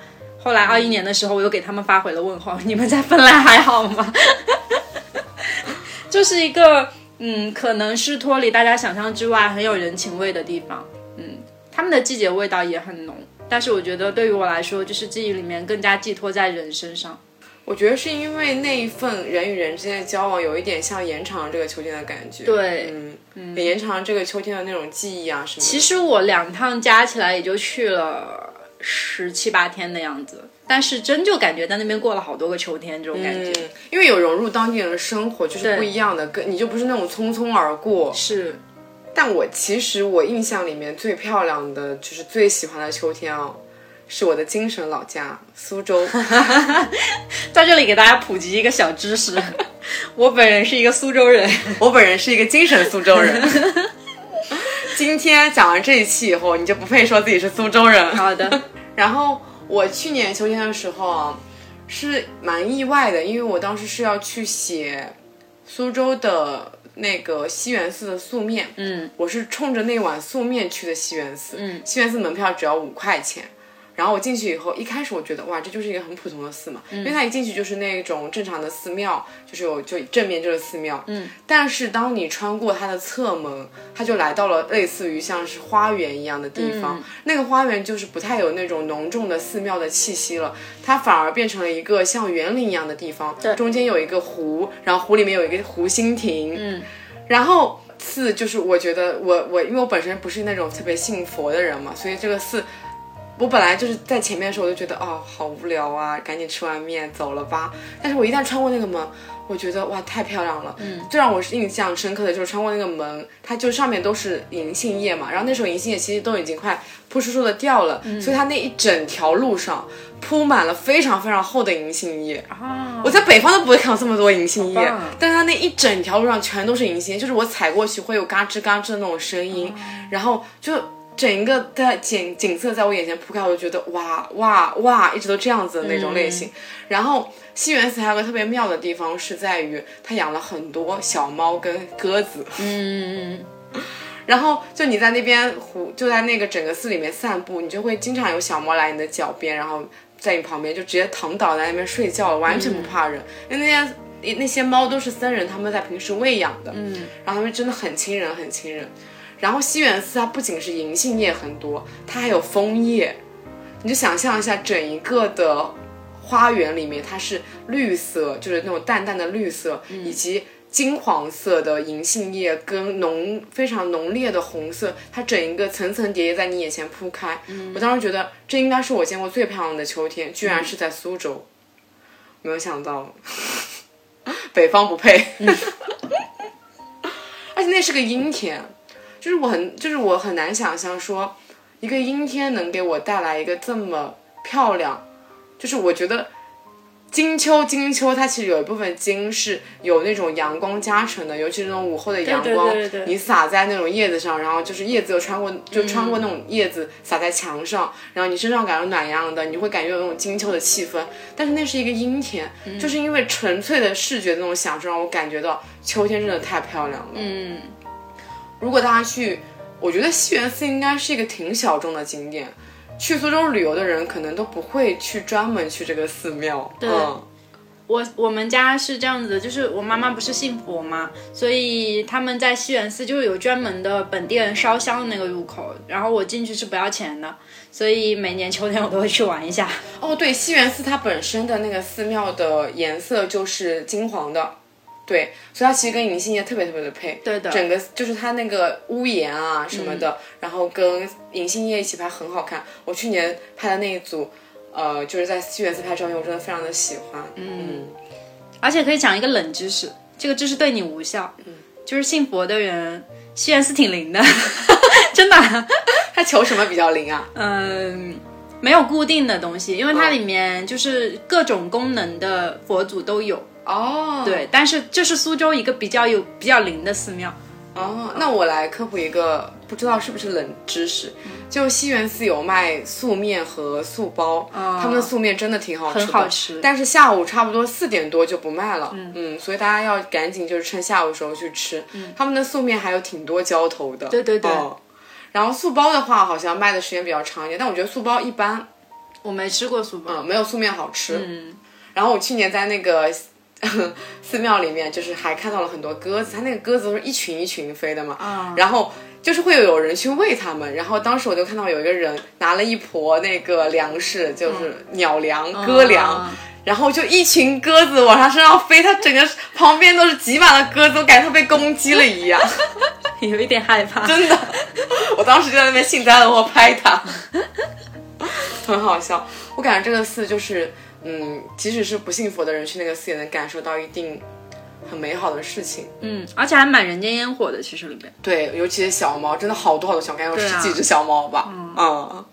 后来二一年的时候，我又给他们发回了问候，你们在芬兰还好吗？就是一个嗯，可能是脱离大家想象之外很有人情味的地方。他们的季节味道也很浓，但是我觉得对于我来说，就是记忆里面更加寄托在人身上。我觉得是因为那一份人与人之间的交往，有一点像延长这个秋天的感觉。对，嗯，也延长了这个秋天的那种记忆啊什么。其实我两趟加起来也就去了十七八天的样子，但是真就感觉在那边过了好多个秋天这种感觉。因为有融入当地人的生活，就是不一样的，跟你就不是那种匆匆而过。是。但我其实我印象里面最漂亮的就是最喜欢的秋天哦，是我的精神老家苏州。在这里给大家普及一个小知识，我本人是一个苏州人，我本人是一个精神苏州人。今天讲完这一期以后，你就不配说自己是苏州人。好的。然后我去年秋天的时候啊，是蛮意外的，因为我当时是要去写苏州的。那个西园寺的素面，嗯，我是冲着那碗素面去的西园寺，嗯，西园寺门票只要五块钱。然后我进去以后，一开始我觉得哇，这就是一个很普通的寺嘛，因为它一进去就是那种正常的寺庙，就是有就正面就是寺庙，嗯。但是当你穿过它的侧门，它就来到了类似于像是花园一样的地方，那个花园就是不太有那种浓重的寺庙的气息了，它反而变成了一个像园林一样的地方，对，中间有一个湖，然后湖里面有一个湖心亭，嗯，然后寺就是我觉得我我因为我本身不是那种特别信佛的人嘛，所以这个寺。我本来就是在前面的时候，我就觉得哦，好无聊啊，赶紧吃完面走了吧。但是我一旦穿过那个门，我觉得哇，太漂亮了。嗯，最让我印象深刻的就是穿过那个门，它就上面都是银杏叶嘛。然后那时候银杏叶其实都已经快扑簌簌的掉了，所以它那一整条路上铺满了非常非常厚的银杏叶。啊，我在北方都不会看到这么多银杏叶，但是它那一整条路上全都是银杏叶，就是我踩过去会有嘎吱嘎吱的那种声音，然后就。整一个的景景色在我眼前铺开，我就觉得哇哇哇，一直都这样子的那种类型。然后西园寺还有个特别妙的地方，是在于它养了很多小猫跟鸽子。嗯。然后就你在那边湖，就在那个整个寺里面散步，你就会经常有小猫来你的脚边，然后在你旁边就直接躺倒在那边睡觉了，完全不怕人。因为那些那些猫都是僧人他们在平时喂养的，嗯，然后他们真的很亲人，很亲人。然后西园寺它不仅是银杏叶很多，它还有枫叶。你就想象一下，整一个的花园里面，它是绿色，就是那种淡淡的绿色，以及金黄色的银杏叶跟浓非常浓烈的红色，它整一个层层叠叠在你眼前铺开。我当时觉得这应该是我见过最漂亮的秋天，居然是在苏州。没有想到，北方不配。而且那是个阴天。就是我很，就是我很难想象说，一个阴天能给我带来一个这么漂亮。就是我觉得金秋，金秋它其实有一部分金是有那种阳光加成的，尤其是那种午后的阳光，你洒在那种叶子上，然后就是叶子又穿过，就穿过那种叶子洒在墙上，然后你身上感觉暖洋洋的，你会感觉有那种金秋的气氛。但是那是一个阴天，就是因为纯粹的视觉的那种享受，让我感觉到秋天真的太漂亮了。嗯。如果大家去，我觉得西园寺应该是一个挺小众的景点。去苏州旅游的人可能都不会去专门去这个寺庙。对，我我们家是这样子的，就是我妈妈不是信佛嘛，所以他们在西园寺就是有专门的本地人烧香的那个入口，然后我进去是不要钱的，所以每年秋天我都会去玩一下。哦，对，西园寺它本身的那个寺庙的颜色就是金黄的。对，所以它其实跟银杏叶特别特别的配。对的整个就是它那个屋檐啊什么的，然后跟银杏叶一起拍很好看。我去年拍的那一组，呃，就是在西园寺拍照片，我真的非常的喜欢。嗯，而且可以讲一个冷知识，这个知识对你无效。嗯，就是信佛的人，西园寺挺灵的，真的。他求什么比较灵啊？嗯，没有固定的东西，因为它里面就是各种功能的佛祖都有。哦，对，但是这是苏州一个比较有比较灵的寺庙。哦，那我来科普一个，不知道是不是冷知识，就西园寺有卖素面和素包，他们的素面真的挺好吃的，很好吃。但是下午差不多四点多就不卖了，嗯。所以大家要赶紧就是趁下午的时候去吃，他们的素面还有挺多浇头的，对对对。哦。然后素包的话，好像卖的时间比较长一点，但我觉得素包一般，我没吃过素包，嗯，没有素面好吃。嗯，然后我去年在那个 寺庙里面，就是还看到了很多鸽子，它那个鸽子都是一群一群飞的嘛，啊然后就是会有人去喂它们，然后当时我就看到有一个人拿了一坨那个粮食，就是鸟粮、鸽粮。啊然后就一群鸽子往它身上飞，它整个旁边都是挤满了鸽子，我感觉它被攻击了一样，有一点害怕。真的。我当时就在那边幸灾乐祸拍它，很好笑。我感觉这个寺就是，嗯，即使是不信佛的人去那个寺也能感受到一定很美好的事情。嗯，而且还蛮人间烟火的，其实里边。对，尤其是小猫，真的好多好多小，感觉有十几只小猫吧。嗯。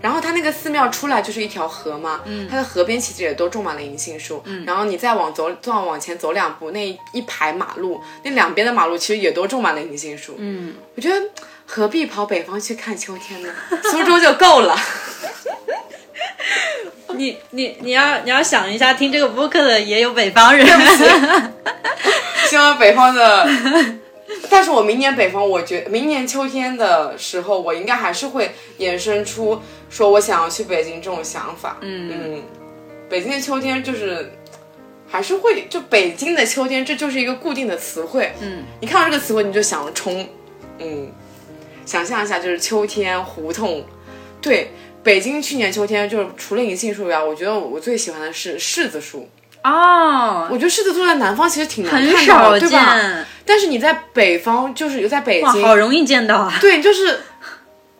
然后它那个寺庙出来就是一条河嘛，它的河边其实也都种满了银杏树。然后你再往走，再往前走两步，那一排马路，那两边的马路其实也都种满了银杏树。嗯，我觉得何必跑北方去看秋天呢？苏州就够了。你你你要你要想一下，听这个播客的也有北方人。希望 北方的，但是我明年北方，我觉明年秋天的时候，我应该还是会衍生出说我想要去北京这种想法。嗯嗯，北京的秋天就是还是会，就北京的秋天，这就是一个固定的词汇。嗯，你看到这个词汇，你就想冲。嗯，想象一下，就是秋天胡同，对。北京去年秋天就是除了银杏树以外，我觉得我最喜欢的是柿子树。哦，我觉得柿子树在南方其实挺难看到少的，对吧？但是你在北方，就是有在北，京，好容易见到啊。对，就是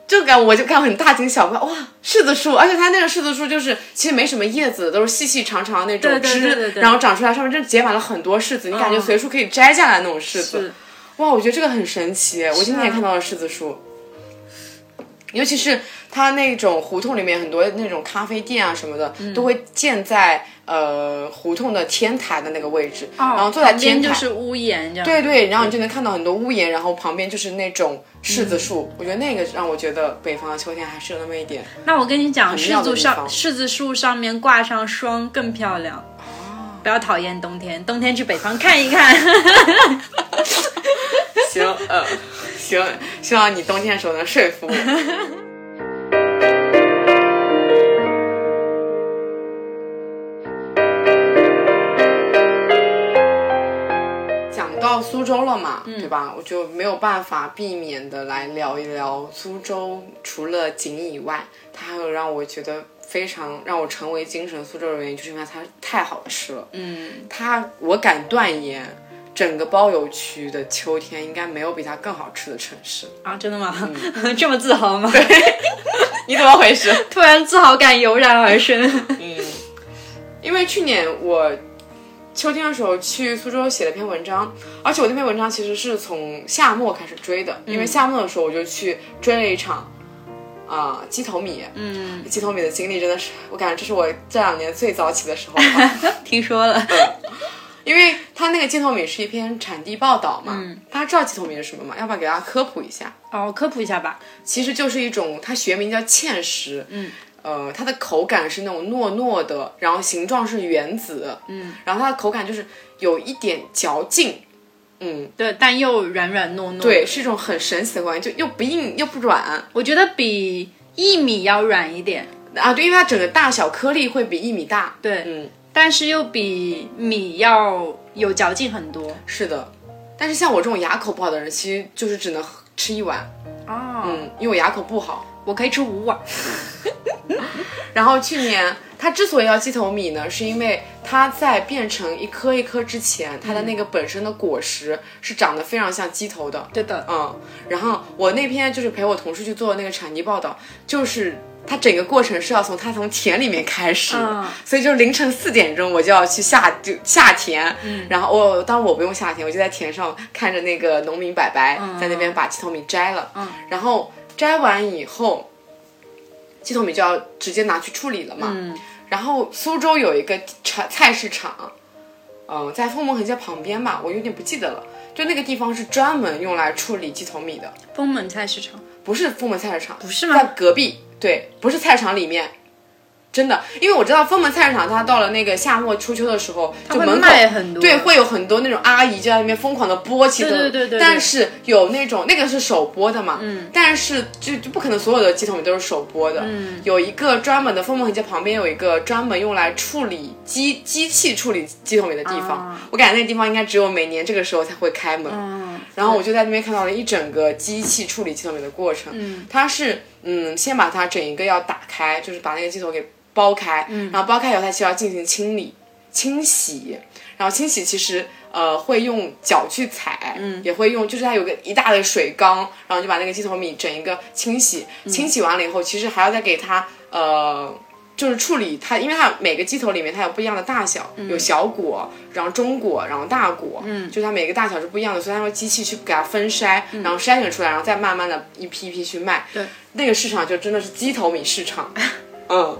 就感我就感很大惊小怪，哇，柿子树，而且它那个柿子树就是其实没什么叶子，都是细细长长那种枝，然后长出来上面真结满了很多柿子，你感觉嗯随处可以摘下来那种柿子是，，哇，我觉得这个很神奇，我今天也看到了柿子树。尤其是它那种胡同里面很多那种咖啡店啊什么的，嗯都会建在呃胡同的天台的那个位置，然后坐在天台，就是屋檐这样。对对，然后你就能看到很多屋檐，然后旁边就是那种柿子树。我觉得那个让我觉得北方的秋天还是有那么一点。那我跟你讲，柿子上柿子树上面挂上霜更漂亮。哦不要讨厌冬天，冬天去北方看一看。行，呃，行，希望你冬天的时候能说服我。讲到苏州了嘛，对吧？我就没有办法避免的来聊一聊苏州。除了景以外，它还有让我觉得非常让我成为精神苏州的原因，就是因为它太好吃了。嗯，它，我敢断言，整个包邮区的秋天应该没有比它更好吃的城市。啊，真的吗？嗯 这么自豪吗？对 你怎么回事？突然自豪感油然而生。嗯，因为去年我秋天的时候去苏州写了篇文章，而且我那篇文章其实是从夏末开始追的，因为夏末的时候我就去追了一场。啊、鸡头米，嗯，鸡头米的经历真的是，我感觉这是我这两年最早起的时候了。听说了。因为它那个鸡头米是一篇产地报道嘛，嗯大家知道鸡头米是什么吗？要不要给大家科普一下？哦，科普一下吧。其实就是一种，它学名叫芡实，嗯，呃，它的口感是那种糯糯的，然后形状是原子，嗯，然后它的口感就是有一点嚼劲，嗯，对，但又软软糯糯。对，，是一种很神奇的口感，就又不硬又不软。我觉得比薏米要软一点。啊，对，因为它整个大小颗粒会比薏米大，对，嗯，但是又比米要有嚼劲很多。是的，但是像我这种牙口不好的人，其实就是只能吃一碗，哦，嗯，因为我牙口不好，我可以吃五碗。然后去年它之所以要鸡头米呢，是因为它在变成一颗一颗之前，它的那个本身的果实是长得非常像鸡头的。对的，嗯，然后我那天就是陪我同事去做那个产地报道，就是它整个过程是要从它从田里面开始，嗯。所以就凌晨四点钟我就要去下就下田，嗯。然后我当然我不用下田，我就在田上看着那个农民伯伯嗯。在那边把鸡头米摘了，嗯。然后摘完以后，鸡头米就要直接拿去处理了嘛，嗯。然后苏州有一个菜菜市场，嗯、在封门横街旁边吧，我有点不记得了。就那个地方是专门用来处理鸡头米的，封门菜市场。不是封门菜市场，不是吗？在隔壁，对，不是菜市场里面。真的，因为我知道丰门菜市场，它到了那个夏末初秋的时候，就门口卖很多。对，会有很多那种阿姨就在那边疯狂的剥鸡头，对对对对对。但是有那种那个是手剥的嘛，嗯，但是就就不可能所有的鸡头米都是手剥的，嗯，有一个专门的丰门横街旁边有一个专门用来处理机机器处理鸡头米的地方，啊。我感觉那个地方应该只有每年这个时候才会开门，嗯，然后我就在那边看到了一整个机器处理鸡头米的过程。嗯，它是嗯，先把它整一个要打开，就是把那个鸡头给剥开，嗯，然后剥开以后，它需要进行清理、清洗，然后清洗其实呃会用脚去踩，嗯，也会用，就是它有个一大的水缸，然后就把那个鸡头米整一个清洗，清洗完了以后，其实还要再给它呃。就是处理它，因为它每个鸡头里面它有不一样的大小，有小果，然后中果，然后大果，嗯，就它每个大小是不一样的，所以它用机器去给它分筛，然后筛选出来，然后再慢慢的一批一批去卖。对，那个市场就真的是鸡头米市场，嗯。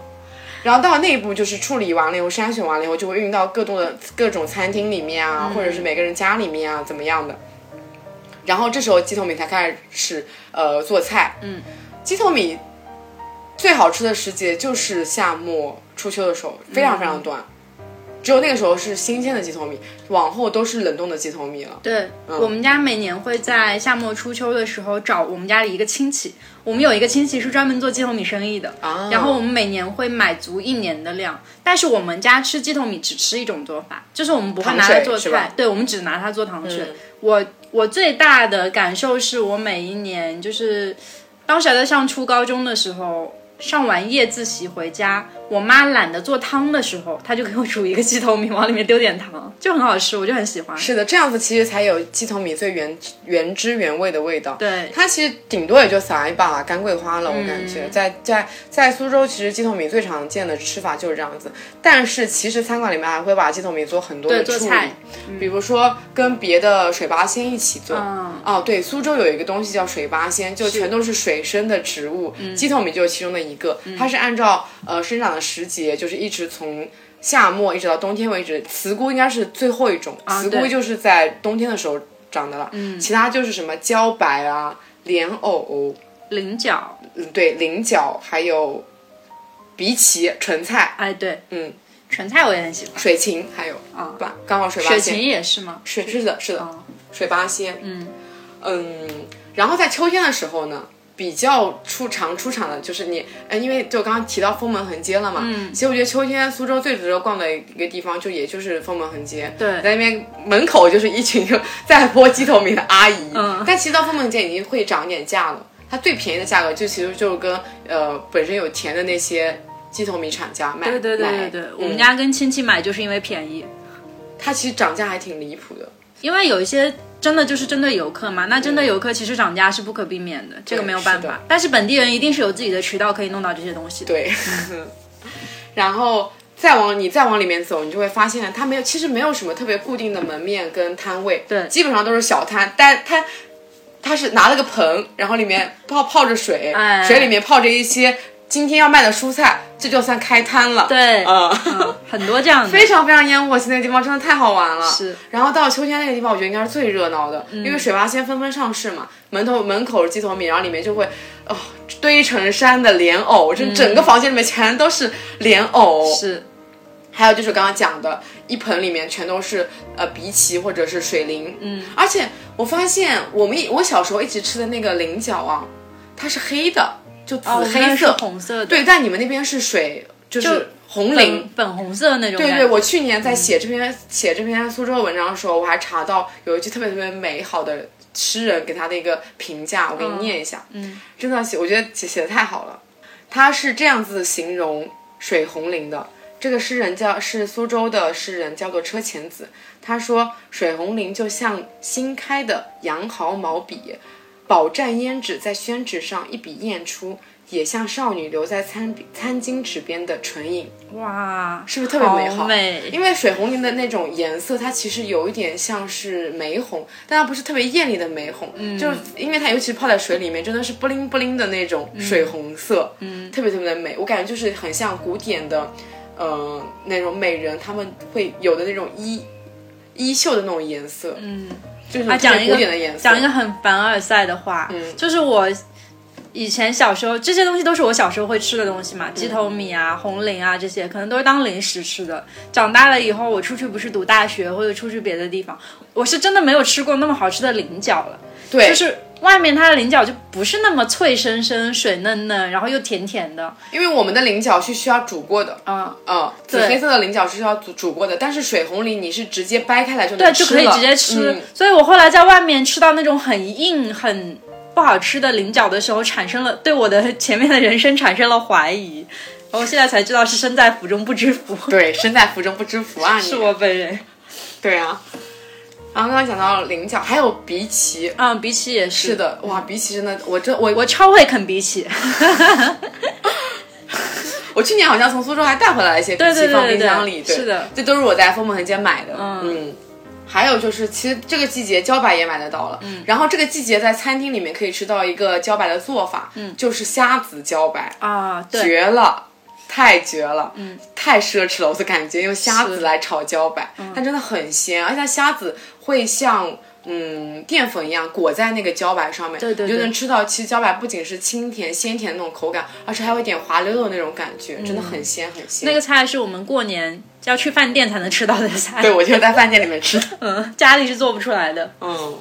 然后到了那一步，就是处理完了以后，筛选完了以后，就会运到各种的各种餐厅里面啊，或者是每个人家里面啊，怎么样的。然后这时候鸡头米才开始呃做菜，嗯，鸡头米最好吃的时节就是夏末初秋的时候，非常非常短，只有那个时候是新鲜的鸡头米，往后都是冷冻的鸡头米了。对、我们家每年会在夏末初秋的时候找我们家里一个亲戚，我们有一个亲戚是专门做鸡头米生意的，啊然后我们每年会买足一年的量，但是我们家吃鸡头米只吃一种做法，就是我们不会拿来做菜，对，我们只拿它做糖水。嗯我我最大的感受是我每一年就是当时还在上初高中的时候。上完夜自习回家，我妈懒得做汤的时候，她就给我煮一个鸡头米，往里面丢点糖，就很好吃，我就很喜欢。是的，这样子其实才有鸡头米最原原汁原味的味道。对，它其实顶多也就撒一把干桂花了，我感觉、在在在苏州，其实鸡头米最常见的吃法就是这样子。但是其实餐馆里面还会把鸡头米做很多的菜，比如说跟别的水八仙一起做。嗯哦，对，苏州有一个东西叫水八仙，就全都是水生的植物，鸡头米就是其中的一个。它是按照呃生长的时节，就是一直从。夏末一直到冬天为止，茨菇应该是最后一种，茨菇就是在冬天的时候长的了。嗯，其他就是什么茭白啊、莲藕，菱角，嗯，对，菱角，还有荸荠、莼菜、哎，对，嗯，莼菜我也很喜欢。水芹，还有啊吧，刚好水八水芹也是吗？是是的，是的，哦水八仙，嗯嗯，然后在秋天的时候呢，比较出常出场的就是你，呃，因为就刚刚提到封门横街了嘛，嗯，其实我觉得秋天苏州最值得逛的一个地方，就也就是封门横街，对。在那边门口就是一群就在剥鸡头米的阿姨，嗯。但其实到封门横街已经会涨一点价了，它最便宜的价格就其实就跟呃本身有田的那些鸡头米厂家卖，对对对买对对，我嗯们家跟亲戚买就是因为便宜，它其实涨价还挺离谱的。因为有一些真的就是针对游客嘛，那针对游客其实涨价是不可避免的，这个没有办法。但是本地人一定是有自己的渠道可以弄到这些东西的。对，然后再往你再往里面走，你就会发现它没有，其实没有什么特别固定的门面跟摊位，对基本上都是小摊，但它它是拿了个盆，然后里面泡泡着水，哎水里面泡着一些今天要卖的蔬菜，这就算开摊了。对，嗯。嗯，很多这样的。非常非常烟火气，那个地方真的太好玩了。是，然后到了秋天那个地方，我觉得应该是最热闹的，因为水八仙纷纷上市嘛，门头门口是鸡头米，然后里面就会哦堆成山的莲藕，这整个房间里面全都是莲藕。是，还有就是刚刚讲的，一盆里面全都是呃荸荠或者是水灵。嗯，而且我发现我们一我小时候一直吃的那个菱角啊，它是黑的，就紫哦，黑色。红色的，对，但你们那边是水，就是红菱。粉粉红色的那种对对，我去年在写这篇、写这篇苏州的文章的时候，我还查到有一句特别特别美好的诗人给他的一个评价，我给你念一下。嗯，真的写，我觉得写写的太好了。他是这样子形容水红林的。这个诗人叫是苏州的诗人，叫做车前子。他说：“水红林就像新开的羊毫毛笔，饱蘸胭脂，在宣纸上一笔艳出，也像少女留在餐餐巾纸边的唇影。哇，是不是特别美好？好美因为水红林的那种颜色，它其实有一点像是玫红，但它不是特别艳丽的玫红，嗯就是因为它尤其泡在水里面，真的是布灵布灵的那种水红色，嗯，特别特别的美。我感觉就是很像古典的，呃，那种美人他们会有的那种衣衣袖的那种颜色，嗯，就是啊，特别讲一个。讲一个很凡尔赛的话，嗯就是我以前小时候这些东西都是我小时候会吃的东西嗯嘛，鸡头米啊、红菱啊这些，可能都是当零食吃的。长大了以后，我出去不是读大学或者出去别的地方，我是真的没有吃过那么好吃的菱角了，对，就是。外面它的菱角就不是那么脆生生、水嫩嫩，然后又甜甜的，因为我们的菱角是需要煮过的，嗯，嗯，紫黑色的菱角是需要煮煮过的，但是水红菱你是直接掰开来就能对，就可以直接吃。嗯所以我后来在外面吃到那种很硬、很不好吃的菱角的时候，产生了对我的前面的人生产生了怀疑。然后现在才知道是身在福中不知福，对，身在福中不知福啊！是我本人。对啊。然后刚刚讲到菱角，还有荸荠，嗯，荸荠也是。是，的，哇，荸荠真的，我这我我超会啃荸荠。我去年好像从苏州还带回来了一些荸荠放冰箱里，对。是的，这都是我在枫木横街买的，嗯。还有就是，其实这个季节茭白也买得到了，嗯，然后这个季节在餐厅里面可以吃到一个茭白的做法，嗯，就是虾子茭白，啊，绝了，太绝了，嗯，太奢侈了，我的感觉用虾子来炒茭白，嗯它真的很鲜，而且它虾子会像。嗯，淀粉一样裹在那个茭白上面，对对你就能吃到，其实茭白不仅是清甜鲜甜的那种口感，而且还有一点滑溜溜的那种感觉，真的很鲜很鲜。那个菜是我们过年要去饭店才能吃到的菜，对，我就是在饭店里面吃的。嗯，家里是做不出来的。嗯，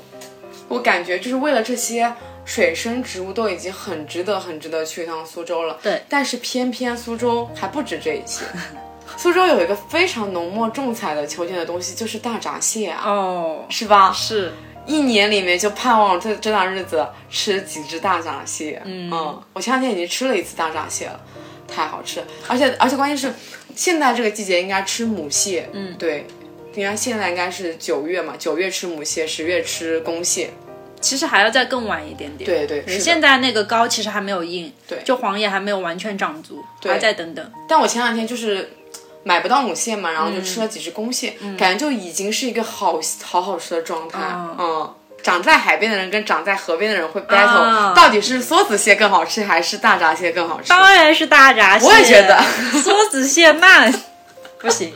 我感觉就是为了这些水生植物都已经很值得、很值得去一趟苏州了。对但是偏偏苏州还不止这一些。苏州有一个非常浓墨重彩的秋天的东西，就是大闸蟹啊，哦，是吧？是，一年里面就盼望这这段日子吃几只大闸蟹。嗯我前两天已经吃了一次大闸蟹了，太好吃了，而且而且关键是，现在这个季节应该吃母蟹。嗯，对。应该现在应该是九月嘛，九月吃母蟹，十月吃公蟹。其实还要再更晚一点点。对对，是的现在那个膏其实还没有硬，对就黄叶还没有完全长足，还要再等等。但我前两天就是买不到母蟹嘛，然后就吃了几只公蟹，感觉就已经是一个好好好吃的状态。嗯，长在海边的人跟长在河边的人会 battle，、啊到底是梭子蟹更好吃还是大闸蟹更好吃？当然是大闸蟹，我也觉得 梭子蟹慢 不行。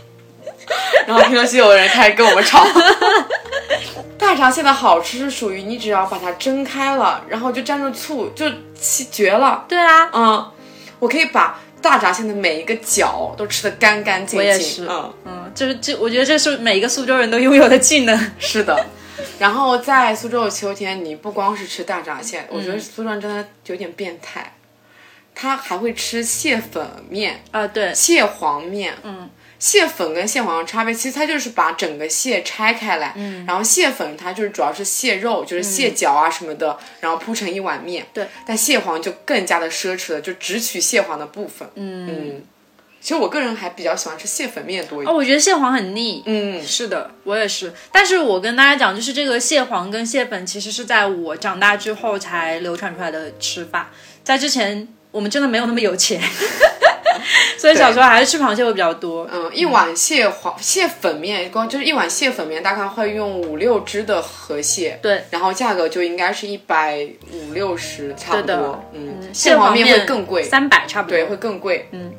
然后评论区有人开始跟我们吵。大闸蟹的好吃是属于你只要把它蒸开了，然后就蘸着醋，就其绝了。对啊，嗯，我可以把大闸蟹的每一个角都吃得干干净净。我也是嗯，嗯，就是这，我觉得这是每一个苏州人都拥有的技能。是的。然后在苏州的秋天，你不光是吃大闸蟹，我觉得苏州人真的有点变态，他还会吃蟹粉面、啊，对，蟹黄面。嗯，蟹粉跟蟹黄的差别，其实它就是把整个蟹拆开来，嗯，然后蟹粉它就是主要是蟹肉，就是蟹脚啊什么的，然后铺成一碗面。对，但蟹黄就更加的奢侈了，就只取蟹黄的部分。嗯嗯，其实我个人还比较喜欢吃蟹粉面多一点哦，我觉得蟹黄很腻。嗯，是的，我也是。但是我跟大家讲，就是这个蟹黄跟蟹粉，其实是在我长大之后才流传出来的吃法，在之前我们真的没有那么有钱，所以小时候还是吃螃蟹会比较多。嗯，一碗蟹黄蟹粉面，光就是一碗蟹粉面，大概会用五六只的河蟹，对，然后价格就应该是一百五六十差不多，嗯，蟹黄面会更贵，三百差不多。对，会更贵，嗯。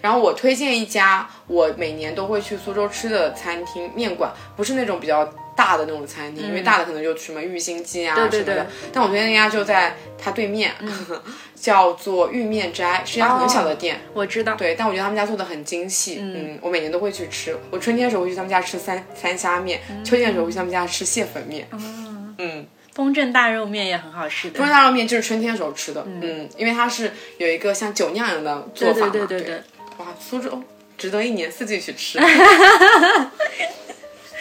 然后我推荐一家我每年都会去苏州吃的餐厅面馆，不是那种比较大的那种餐厅，因为大的可能就什么玉心鸡啊什么的对。但我推荐那家就在它对面，叫做玉面斋，是一家很小的店。我知道。对，但我觉得他们家做的很精细，嗯，我每年都会去吃。我春天的时候会去他们家吃三三虾面，秋天的时候会去他们家吃蟹粉面。嗯，嗯丰镇大肉面也很好吃的。风大肉面就是春天的时候吃的，嗯，因为它是有一个像酒酿一样的做法嘛，对对对对。哇，苏州值得一年四季去吃。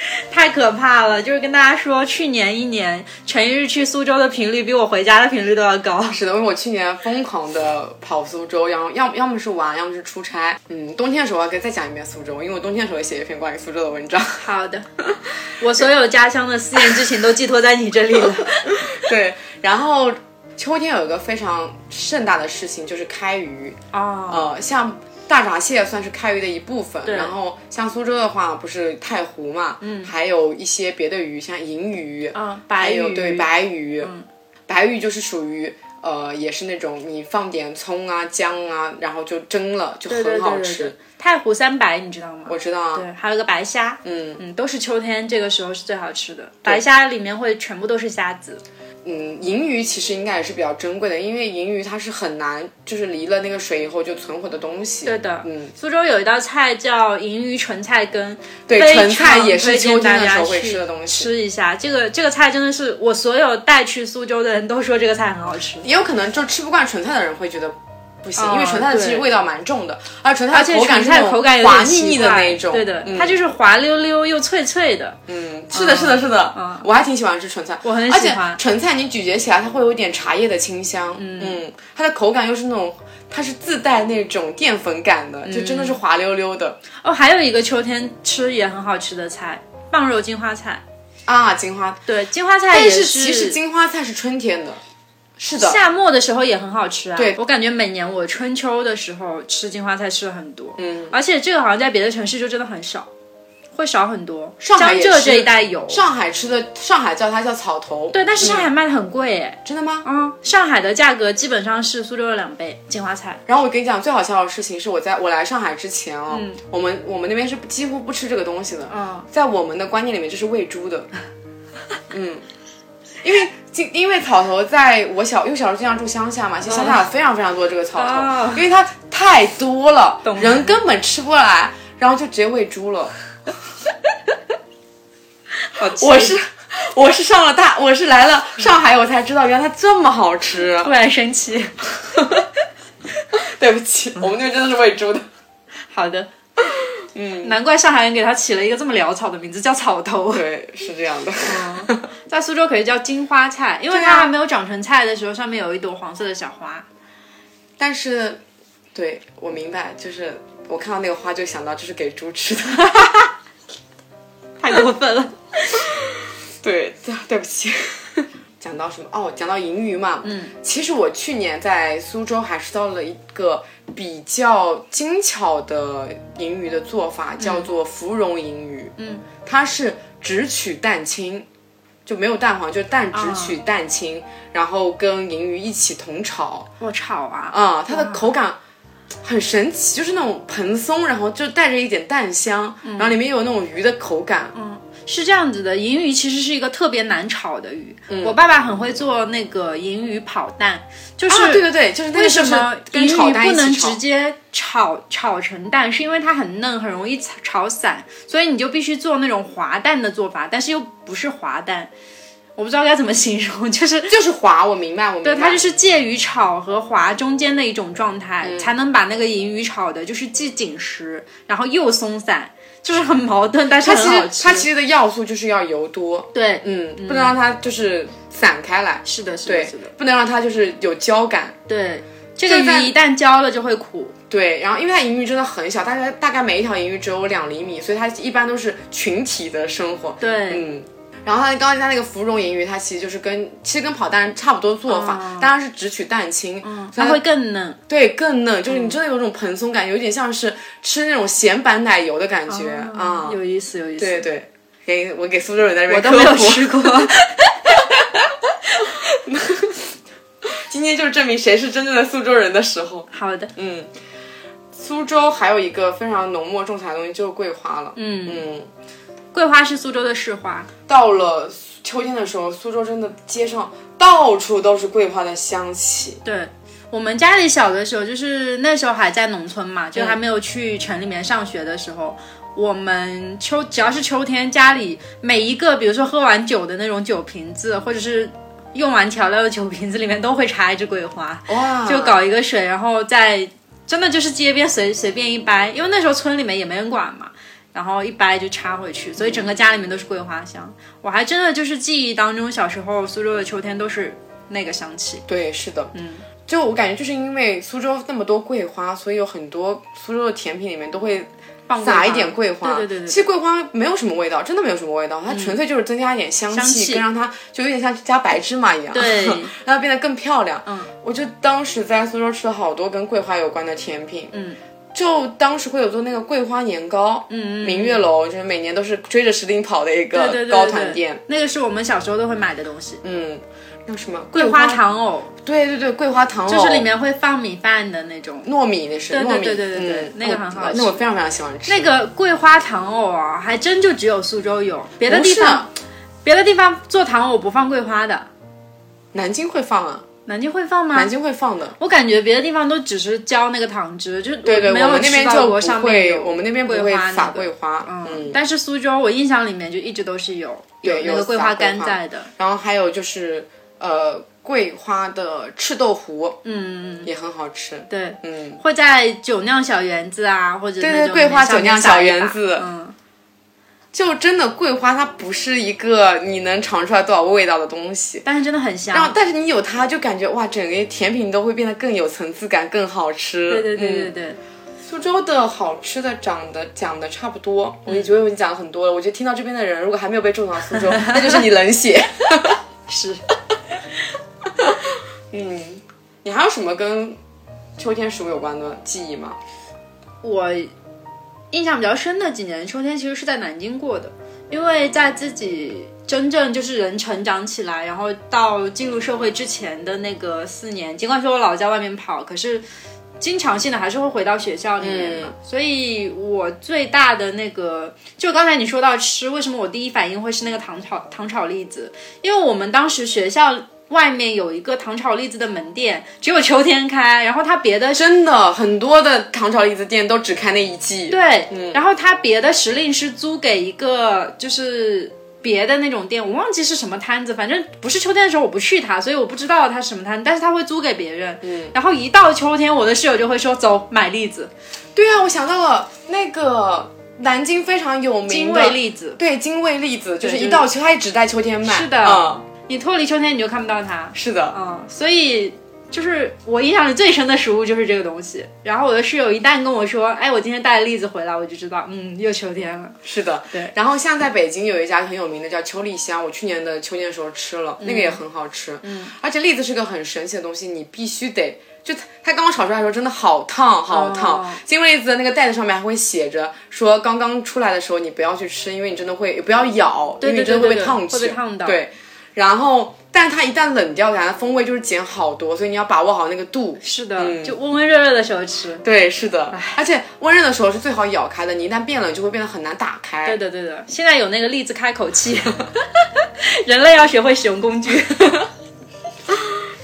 太可怕了！就是跟大家说，去年一年陈一日去苏州的频率比我回家的频率都要高。是的，因为我去年疯狂的跑苏州，然后要要么是玩，要么是出差。嗯，冬天的时候我要给再讲一遍苏州，因为我冬天的时候也写一篇关于苏州的文章。好的，我所有家乡的思念之情都寄托在你这里了。对，然后秋天有一个非常盛大的事情，就是开渔。哦，呃，像大闸蟹算是开渔的一部分，然后像苏州的话，不是太湖嘛，嗯，还有一些别的鱼，像银鱼，嗯，还白鱼，有对白鱼，白鱼就是属于。呃，也是那种你放点葱啊、姜啊，然后就蒸了，就很好对对对吃。太湖三白你知道吗？我知道啊，对，还有个白虾，嗯嗯，都是秋天这个时候是最好吃的。白虾里面会全部都是虾子，嗯，银鱼其实应该也是比较珍贵的，因为银鱼它是很难，就是离了那个水以后就存活的东西。对的，嗯，苏州有一道菜叫银鱼纯菜羹，对，非纯菜也是秋天的时候会吃的东西。吃一下。这个这个菜真的是我所有带去苏州的人都说这个菜很好吃，也有可能就吃不惯纯菜的人会觉得不行，哦因为纯菜的其实味道蛮重的，而纯菜而且的口感纯菜是那种口感有滑腻腻的那一种。对的，嗯它就是滑溜溜又脆脆的。嗯，是的，是的，是的，我还挺喜欢吃纯菜，我很而且喜欢纯菜你咀嚼起来它会有一点茶叶的清香，嗯，它的口感又是那种它是自带那种淀粉感的，就真的是滑溜溜的哦，还有一个秋天吃也很好吃的菜，棒肉金花菜。啊，金花。对，金花菜但也是其实金花菜是春天的，是的，夏末的时候也很好吃啊。对。我感觉每年我春秋的时候吃金花菜吃了很多，嗯，而且这个好像在别的城市就真的很少，会少很多。上江浙这一带有，上海吃的上海叫它叫草头，对，但是上海卖的很贵哎。真的吗？嗯，上海的价格基本上是苏州的两倍，金花菜。然后我跟你讲最好笑的事情是我在我来上海之前哦，嗯。我们我们那边是几乎不吃这个东西的，嗯，在我们的观念里面这是喂猪的，嗯，因为今因为草头在我小因为小时候经常住乡下嘛，其实乡下有非常非常多这个草头，哦因为它太多了人根本吃不来，然后就直接喂猪了。我是我是上了大，我是来了上海，我才知道原来它这么好吃。突然生气。对不起，我们那边真的是喂猪的。好的，嗯，难怪上海人给它起了一个这么潦草的名字，叫草头。对，是这样的。在苏州可以叫金花菜，因为它还没有长成菜的时候，上面有一朵黄色的小花。但是，对我明白，就是我看到那个花就想到这是给猪吃的。太过分了。对，对对不起。讲到什么？哦，讲到银鱼嘛。嗯，其实我去年在苏州还吃到了一个比较精巧的银鱼的做法，叫做芙蓉银鱼。嗯，它是只取蛋清，就没有蛋黄，就蛋只取蛋清，然后跟银鱼一起同炒。我炒啊！啊、它的口感很神奇，就是那种蓬松，然后就带着一点蛋香，然后里面又有那种鱼的口感。是这样子的，银鱼其实是一个特别难炒的鱼。嗯我爸爸很会做那个银鱼跑蛋，就是、啊，对对对，就是那为什么银鱼不能直接炒炒成蛋？是因为它很嫩，很容易炒炒散，所以你就必须做那种滑蛋的做法，但是又不是滑蛋，我不知道该怎么形容，就是就是滑，我明白，我明白。对，它就是介于炒和滑中间的一种状态，嗯才能把那个银鱼炒的，就是既紧实，然后又松散，就是很矛盾，但是它其。实它其实的要素就是要油多，对，嗯，不能让它就是散开来，是的，是的，对是的，，不能让它就是有胶感。对。这个鱼一旦焦了就会苦，对，然后因为它银鱼真的很小，大概大概每一条银鱼只有两厘米，所以它一般都是群体的生活。对，嗯，然后它刚刚它那个芙蓉银鱼，它其实就是跟其实跟跑蛋差不多做法，当然是只取蛋清，嗯，它会更嫩。对更嫩，就是你真的有种蓬松感，有点像是吃那种咸版奶油的感觉啊、有意思，有意思。对对，给我给苏州人在这边我都没有吃过。今天就是证明谁是真正的苏州人的时候。好的，嗯，苏州还有一个非常浓墨重彩的东西就是桂花了。嗯，嗯，桂花是苏州的市花，到了秋天的时候，苏州真的街上到处都是桂花的香气。对。我们家里小的时候，就是那时候还在农村嘛，就还没有去城里面上学的时候，我们秋只要是秋天，家里每一个，比如说喝完酒的那种酒瓶子，或者是用完调料的酒瓶子里面，都会插一支桂花。哇，就搞一个水，然后在真的就是街边随随便一掰，因为那时候村里面也没人管嘛，然后一掰就插回去，所以整个家里面都是桂花香。我还真的就是记忆当中小时候苏州的秋天都是那个香气。对，是的，嗯，就我感觉就是因为苏州那么多桂花，所以有很多苏州的甜品里面都会撒一点桂花。对对对对其实桂花没有什么味道，真的没有什么味道，它纯粹就是增加一点香香气更让它就有点像加白芝麻一样，对 让它变得更漂亮。嗯，我就当时在苏州吃了好多跟桂花有关的甜品。嗯。就当时会有做那个桂花年糕，嗯嗯，明月楼就是每年都是追着时令跑的一个对对对糕对。团店，那个是我们小时候都会买的东西。嗯，那什么？桂花，糖藕。对对对，桂花糖藕。就是里面会放米饭的那种。糯米那是对对糯米，对对对那个很好吃。那我非常非常喜欢吃。那个桂花糖藕啊，还真就只有苏州有，别的地方别的地方做糖藕不放桂花的。南京会放啊，南京会放吗？南京会放的。我感觉别的地方都只是浇那个糖汁，就对对，没有我们那边吃到就不过上面会，我们那边不会撒桂花，嗯，但是苏州我印象里面就一直都是有对有那个桂花干在的。然后还有就是呃桂花的赤豆糊，嗯，也很好吃，对，嗯，会在酒酿小园子啊，或者对对桂花酒酿小撒一把园子。嗯，就真的桂花它不是一个你能尝出来多少味道的东西。但是真的很香。然后，但是你有它，就感觉哇，整个甜品都会变得更有层次感，更好吃。对对对对嗯对，苏州的好吃的长得讲的差不多，嗯我也觉得我已经讲了很多了。我觉得听到这边的人，如果还没有被种到苏州，那就是你冷血。是。嗯，你还有什么跟秋天食物有关的记忆吗？我印象比较深的几年秋天，其实是在南京过的，因为在自己真正就是人成长起来，然后到进入社会之前的那个四年，尽管说我老在外面跑，可是。经常性的还是会回到学校里面嘛，所以我最大的那个，就刚才你说到吃，为什么我第一反应会是那个糖炒糖炒栗子？因为我们当时学校外面有一个糖炒栗子的门店，只有秋天开，然后它别的真的很多的糖炒栗子店都只开那一季。对，然后他别的时令是租给一个就是别的那种店，我忘记是什么摊子，反正不是秋天的时候我不去它，所以我不知道它是什么摊，但是他会租给别人。嗯，然后一到秋天，我的室友就会说走买栗子，对啊，我想到了那个南京非常有名的金味栗子。对，金味栗子就是一到秋，它一直在秋天卖。是的嗯，你脱离秋天你就看不到它。是的，嗯，所以就是我印象里最深的食物就是这个东西。然后我的室友一旦跟我说，哎，我今天带了栗子回来，我就知道，嗯，又秋天了。是的。对然后像在北京有一家很有名的叫秋栗香，我去年的秋天的时候吃了，那个也很好吃。嗯，而且栗子是个很神奇的东西，你必须得。就它它刚刚炒出来的时候真的好烫好烫，哦金栗子的那个袋子上面还会写着说刚刚出来的时候你不要去吃，因为你真的会不要咬，因为你真的会被烫起，会被烫到对，然后但它一旦冷掉，感觉风味就是减好多，所以你要把握好那个度。是的，就温温热热的时候吃。对，是的，而且温热的时候是最好咬开的，你一旦变冷就会变得很难打开。对的，对的。现在有那个栗子开口器，人类要学会使用工具。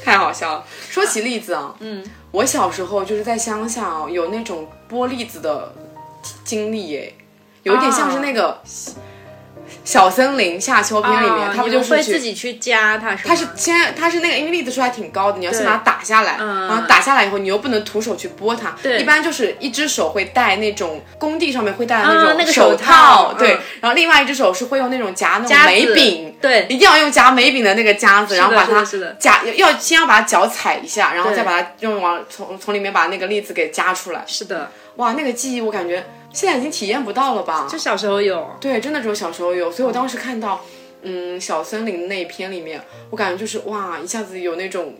太好笑了。说起栗子啊，嗯，我小时候就是在乡下啊，有那种剥栗子的经历诶，有一点像是那个小森林夏秋篇里面，哦他不就是会自己去夹它？是吗它是先，它是那个，因为栗子树还挺高的，你要先把它打下来，嗯。然后打下来以后，你又不能徒手去剥它，对。一般就是一只手会戴那种工地上面会戴的啊那种那个手套，套对嗯，然后另外一只手是会用那种夹那种夹子梅饼，对。一定要用夹眉饼的那个夹子，然后把它夹，要先要把它脚踩一下，然后再把它用往从从里面把那个栗子给夹出来，是的，哇，那个记忆我感觉现在已经体验不到了吧？就小时候有。对，真的只有小时候有，所以我当时看到，嗯，小森林那一篇里面，我感觉就是哇，一下子有那种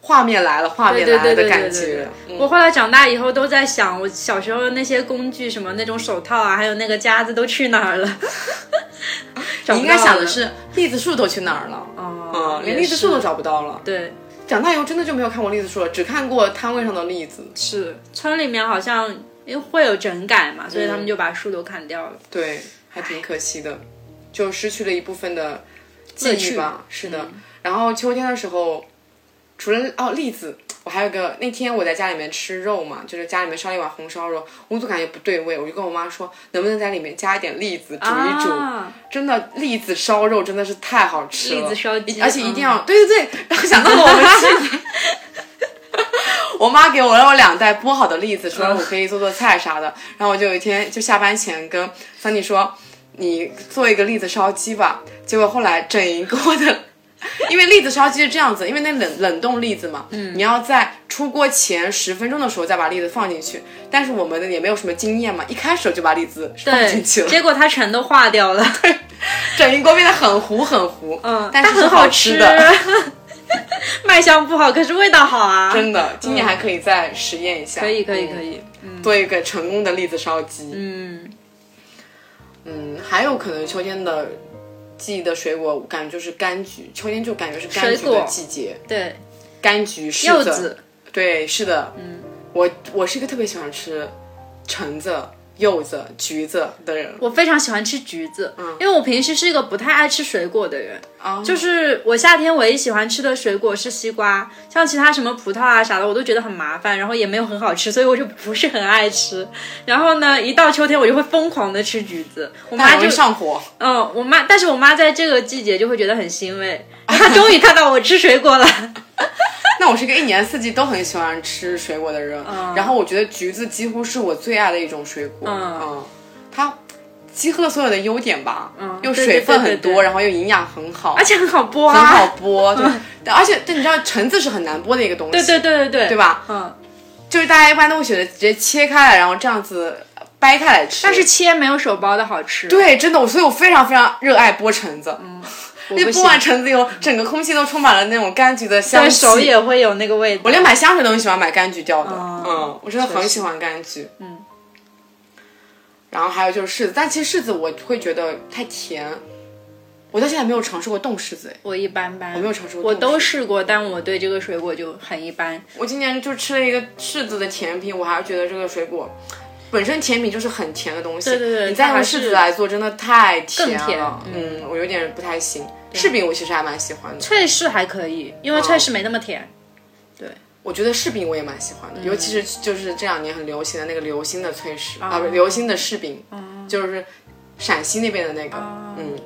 画面来了，画面来了的感觉。嗯我后来长大以后都在想，我小时候那些工具，什么那种手套啊，还有那个夹子都去哪儿了？找你应该想的是栗子树都去哪儿了？哦嗯，，连栗子树都找不到了。对，长大以后真的就没有看过栗子树了，只看过摊位上的栗子。是村里面好像因为会有整改嘛，所以他们就把树都砍掉了。对，还挺可惜的，就失去了一部分的记忆吧。是的，然后秋天的时候，除了哦栗子，我还有个那天我在家里面吃肉嘛，就是家里面烧了一碗红烧肉，我总感觉不对味，我就跟我妈说，能不能在里面加一点栗子煮一煮。啊真的栗子烧肉真的是太好吃了，栗子烧鸡而且一定嗯要、对对对，然后想到了我们去年，我妈给我了我两袋剥好的栗子，说我可以做做菜啥的。然后我就有一天就下班前跟桑尼说，你做一个栗子烧鸡吧。结果后来整一锅的，因为栗子烧鸡是这样子，因为那冷冷冻栗子嘛，嗯，你要在出锅前十分钟的时候再把栗子放进去。但是我们的也没有什么经验嘛，一开始就把栗子放进去了，结果它全都化掉了，整一锅变得很糊很糊，嗯，但是很好吃的。卖相不好，可是味道好啊！真的，今年还可以再实验一下。可以，可以，可以，做一个成功的栗子烧鸡。嗯嗯，还有可能秋天的记忆的水果，感觉就是柑橘。秋天就感觉是柑橘的季节。对，柑橘、柚子。对，是的。嗯，我我是一个特别喜欢吃橙子。柚子、橘子的人，我非常喜欢吃橘子，嗯，因为我平时是一个不太爱吃水果的人，啊，就是我夏天唯一喜欢吃的水果是西瓜，像其他什么葡萄啊啥的，我都觉得很麻烦，然后也没有很好吃，所以我就不是很爱吃。然后呢，一到秋天我就会疯狂的吃橘子，我妈就上火，嗯，我妈，但是我妈在这个季节就会觉得很欣慰，她终于看到我吃水果了。那我是一个一年四季都很喜欢吃水果的人，然后我觉得橘子几乎是我最爱的一种水果，嗯，它集合了所有的优点吧，嗯，又水分很多，然后又营养很好，而且很好剥，很好剥，对，而且但你知道橙子是很难剥的一个东西，对对对对对，对吧？嗯，就是大家一般都会选择直接切开来，然后这样子掰开来吃，但是切没有手剥的好吃，对，真的，我所以我非常非常热爱剥橙子，嗯。那剥完橙子以后，整个空气都充满了那种柑橘的香气，手也会有那个味道。我连买香水都很喜欢买柑橘调的，嗯，我真的很喜欢柑橘，嗯。然后还有就是柿子，但其实柿子我会觉得太甜，我到现在没有尝试过冻柿子，我一般般，我没有尝试过，我都试过，但我对这个水果就很一般。我今年就吃了一个柿子的甜品，我还是觉得这个水果。本身甜品就是很甜的东西，对对对，你再用柿子来做，真的太甜了。嗯，我有点不太行。柿饼我其实还蛮喜欢的，脆柿还可以，因为脆柿没那么甜。对，我觉得柿饼我也蛮喜欢的，尤其是就是这两年很流行的那个流心的脆柿啊，不，流心的柿饼，就是陕西那边的那个。嗯，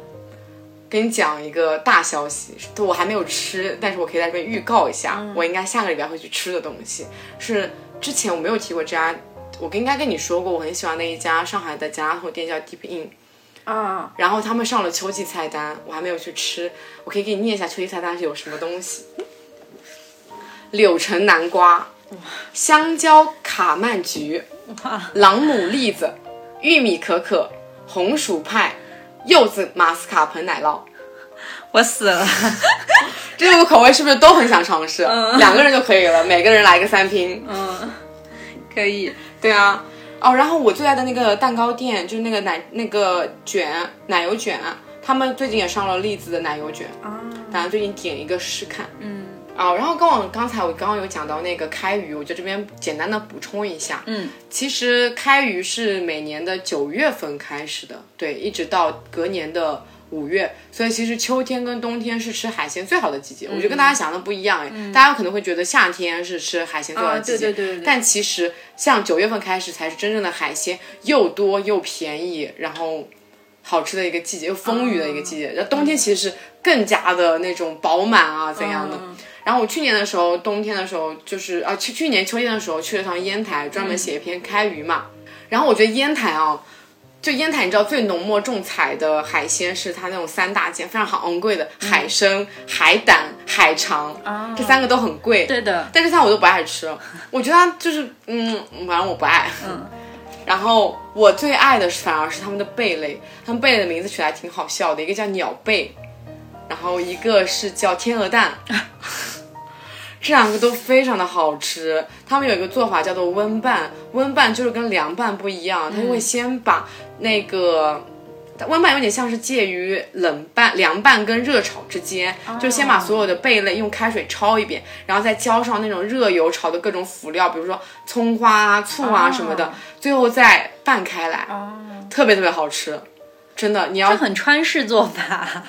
跟你讲一个大消息，我还没有吃，但是我可以在这边预告一下，我应该下个礼拜会去吃的东西，是之前我没有提过这家。我应该跟你说过，我很喜欢的一家上海的家乐福店叫 Deep In，啊，然后他们上了秋季菜单，我还没有去吃，我可以给你念一下秋季菜单是有什么东西：柳橙南瓜，香蕉卡曼橘，朗姆栗子，玉米可可，红薯派，柚子马斯卡彭奶酪。我死了，这六个口味是不是都很想尝试？两个人就可以了，每个人来个三拼。嗯，可以。对啊，哦，然后我最爱的那个蛋糕店就是那个奶那个卷奶油卷，他们最近也上了栗子的奶油卷啊，打算最近点一个试看。嗯，哦，然后跟我刚才我刚刚有讲到那个开鱼，我就这边简单的补充一下。嗯，其实开鱼是每年的九月份开始的，对，一直到隔年的。五月，所以其实秋天跟冬天是吃海鲜最好的季节。我觉得跟大家想的不一样哎，大家可能会觉得夏天是吃海鲜最好的季节，对对对。但其实像九月份开始才是真正的海鲜又多又便宜，然后好吃的一个季节，又丰腴的一个季节。然后冬天其实是更加的那种饱满啊怎样的。然后我去年的时候，冬天的时候就是啊去去年秋天的时候去了趟烟台，专门写一篇开鱼嘛。然后我觉得烟台啊。就烟台，你知道最浓墨重彩的海鲜是它那种三大件，非常好昂贵的海参、海胆、海肠，这三个都很贵。对的，但是三我都不爱吃，我觉得它就是嗯，反正我不爱。嗯，然后我最爱的是反而是他们的贝类，他们贝类的名字取来挺好笑的，一个叫鸟贝，然后一个是叫天鹅蛋。这两个都非常的好吃，他们有一个做法叫做温拌，温拌就是跟凉拌不一样，他就会先把那个温拌有点像是介于冷拌、凉拌跟热炒之间，就先把所有的贝类用开水焯一遍，然后再浇上那种热油炒的各种辅料，比如说葱花啊、醋啊什么的，最后再拌开来，特别特别好吃，真的，你要很川式做法。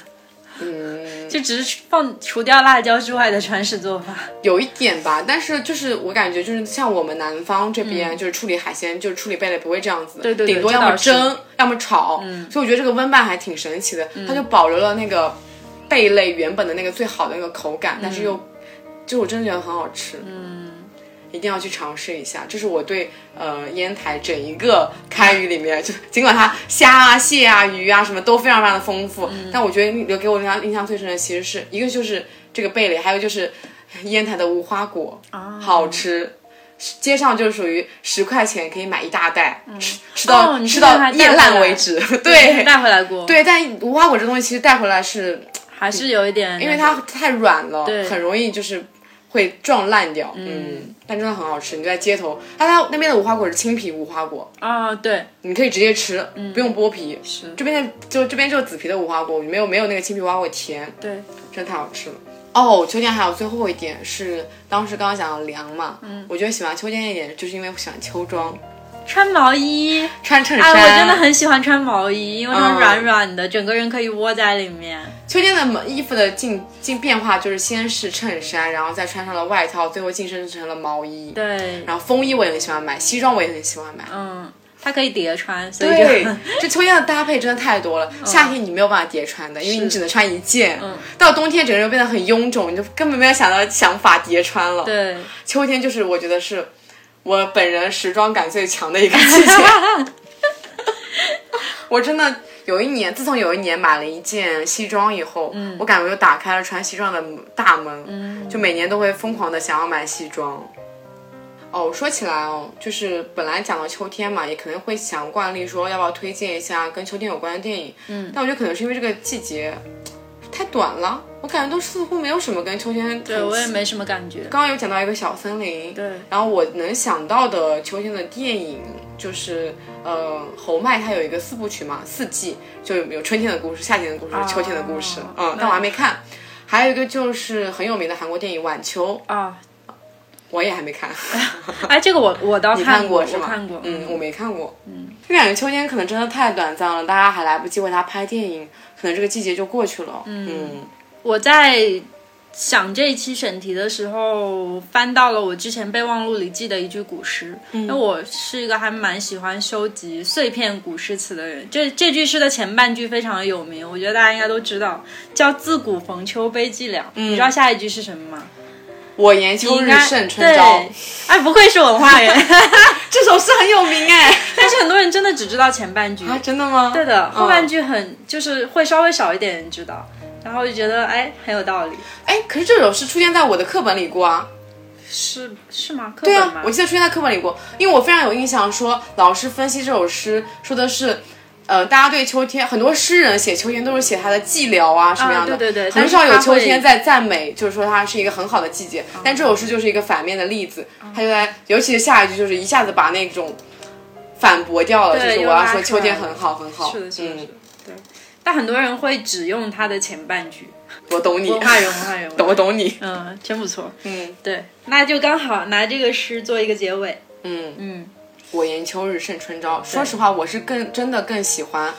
嗯，就只是放除掉辣椒之外的川式做法，有一点吧。但是就是我感觉就是像我们南方这边，就是处理海鲜，就是处理贝类不会这样子，对对，顶多要么蒸，要么炒。嗯，所以我觉得这个温拌还挺神奇的，它就保留了那个贝类原本的那个最好的那个口感，但是又就我真的觉得很好吃。嗯，一定要去尝试一下。这是我对呃烟台整一个开渔里面，就尽管它虾啊、蟹啊、鱼啊什么都非常非常的丰富，但我觉得留给我印象印象最深的其实是一个就是这个贝类，还有就是烟台的无花果，好吃。街上就是属于十块钱可以买一大袋，吃吃到、哦吃到烂为止。对带回来过，，对，但无花果这东西其实带回来是还是有一点，因为它太软了，很容易就是会撞烂掉。嗯，但真的很好吃。你就在街头，它它那边的无花果是青皮无花果，啊，对，你可以直接吃，不用剥皮。是，这边的就这边就是紫皮的无花果，没有没有那个青皮无花果甜，对，真的太好吃了。哦，秋天还有最后一点是，当时刚刚讲的凉嘛，嗯，我觉得喜欢秋天一点，就是因为我喜欢秋装，穿毛衣，穿衬衫。哎，我真的很喜欢穿毛衣，因为它嗯软软的，整个人可以窝在里面。秋天的毛衣服的进进变化就是先是衬衫，然后再穿上了外套，最后晋升成了毛衣。对，然后风衣我也很喜欢买，西装我也很喜欢买。嗯，它可以叠穿，所以对就，这秋天的搭配真的太多了。夏天你没有办法叠穿的，因为你只能穿一件。嗯到冬天整个人变得很臃肿，你就根本没有想到想法叠穿了。对，秋天就是我觉得是我本人时装感最强的一个季节。我真的有一年，自从有一年买了一件西装以后，嗯我感觉就打开了穿西装的大门，就每年都会疯狂的想要买西装。哦，说起来哦，就是本来讲到秋天嘛，也可能会想惯例说要不要推荐一下跟秋天有关的电影，嗯，但我觉得可能是因为这个季节太短了，我感觉都似乎没有什么跟秋天对我也没什么感觉。刚刚有讲到一个小森林，对，然后我能想到的秋天的电影就是，呃，侯麦他有一个四部曲嘛，四季就有有春天的故事、夏天的故事、秋天的故事，嗯，但我还没看。还有一个就是很有名的韩国电影《晚秋》，啊，我也还没看。哎，这个我我倒你看过是吗？看过，嗯，我没看过。嗯，就感觉秋天可能真的太短暂了，大家还来不及为它拍电影，可能这个季节就过去了。嗯我在想这一期选题的时候，翻到了我之前备忘录里记的一句古诗。因为我是一个还蛮喜欢收集碎片古诗词的人。这这句诗的前半句非常的有名，我觉得大家应该都知道，叫“自古逢秋悲寂寥”。你知道下一句是什么吗？我言秋日胜春朝对，哎，不愧是文化人。这首诗很有名哎。但是很多人真的只知道前半句。啊，真的吗？对的，后嗯半句很、就是会稍微少一点人知道，然后就觉得哎很有道理。哎，可是这首诗出现在我的课本里过啊。是是吗？课对本吗？，啊我记得出现在课本里过，因为我非常有印象说，老师分析这首诗说的是，呃，大家对秋天，很多诗人写秋天都是写他的寂寥啊什么样的，对对对很少有秋天在赞美，就是说它是一个很好的季节。但这首诗就是一个反面的例子，他就在，尤其是下一句，就是一下子把那种反驳掉了，就是我要说秋天很好很好，是的，是的，是嗯的，，对。但很多人会只用它的前半句，我懂你，文化人，文化人，懂我懂你，嗯，真不错。嗯对，那就刚好拿这个诗做一个结尾。嗯。嗯，我言秋日胜春朝。说实话，我是更真的更喜欢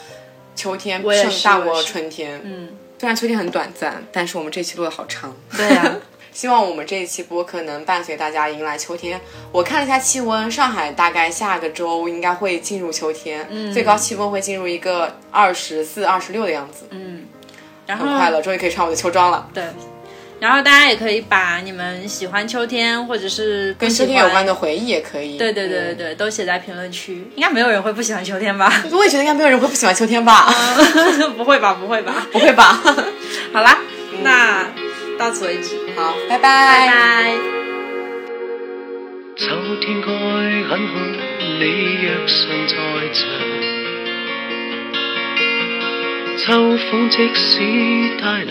秋天胜大过春天。嗯，虽然秋天很短暂，但是我们这期录的好长。对呀、希望我们这一期播客能伴随大家迎来秋天。我看了一下气温，上海大概下个周应该会进入秋天，嗯最高气温会进入一个二十四、二十六的样子，然后很快乐，终于可以穿我的秋装了。对，然后大家也可以把你们喜欢秋天或者是跟秋天有关的，回忆也可以。对对对对嗯对，都写在评论区。应该没有人会不喜欢秋天吧？我也觉得应该没有人会不喜欢秋天吧？不会吧？不会吧？不会吧？好啦，那到此为止，好，拜拜拜。秋天該很好，你若尚在場。秋風即使太涼，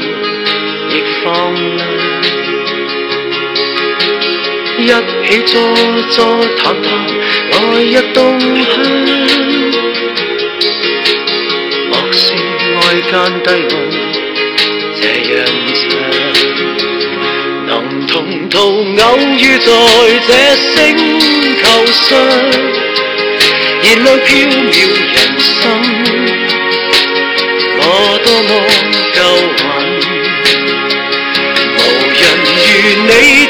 一起坐坐談談，來日動向。莫是愛間低溫，這樣長。能同途偶遇在這星球上，燃亮飄渺人生。我多麼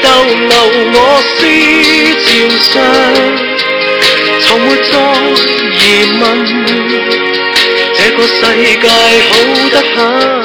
逗留我思潮上，从没再疑问，这个世界好得很。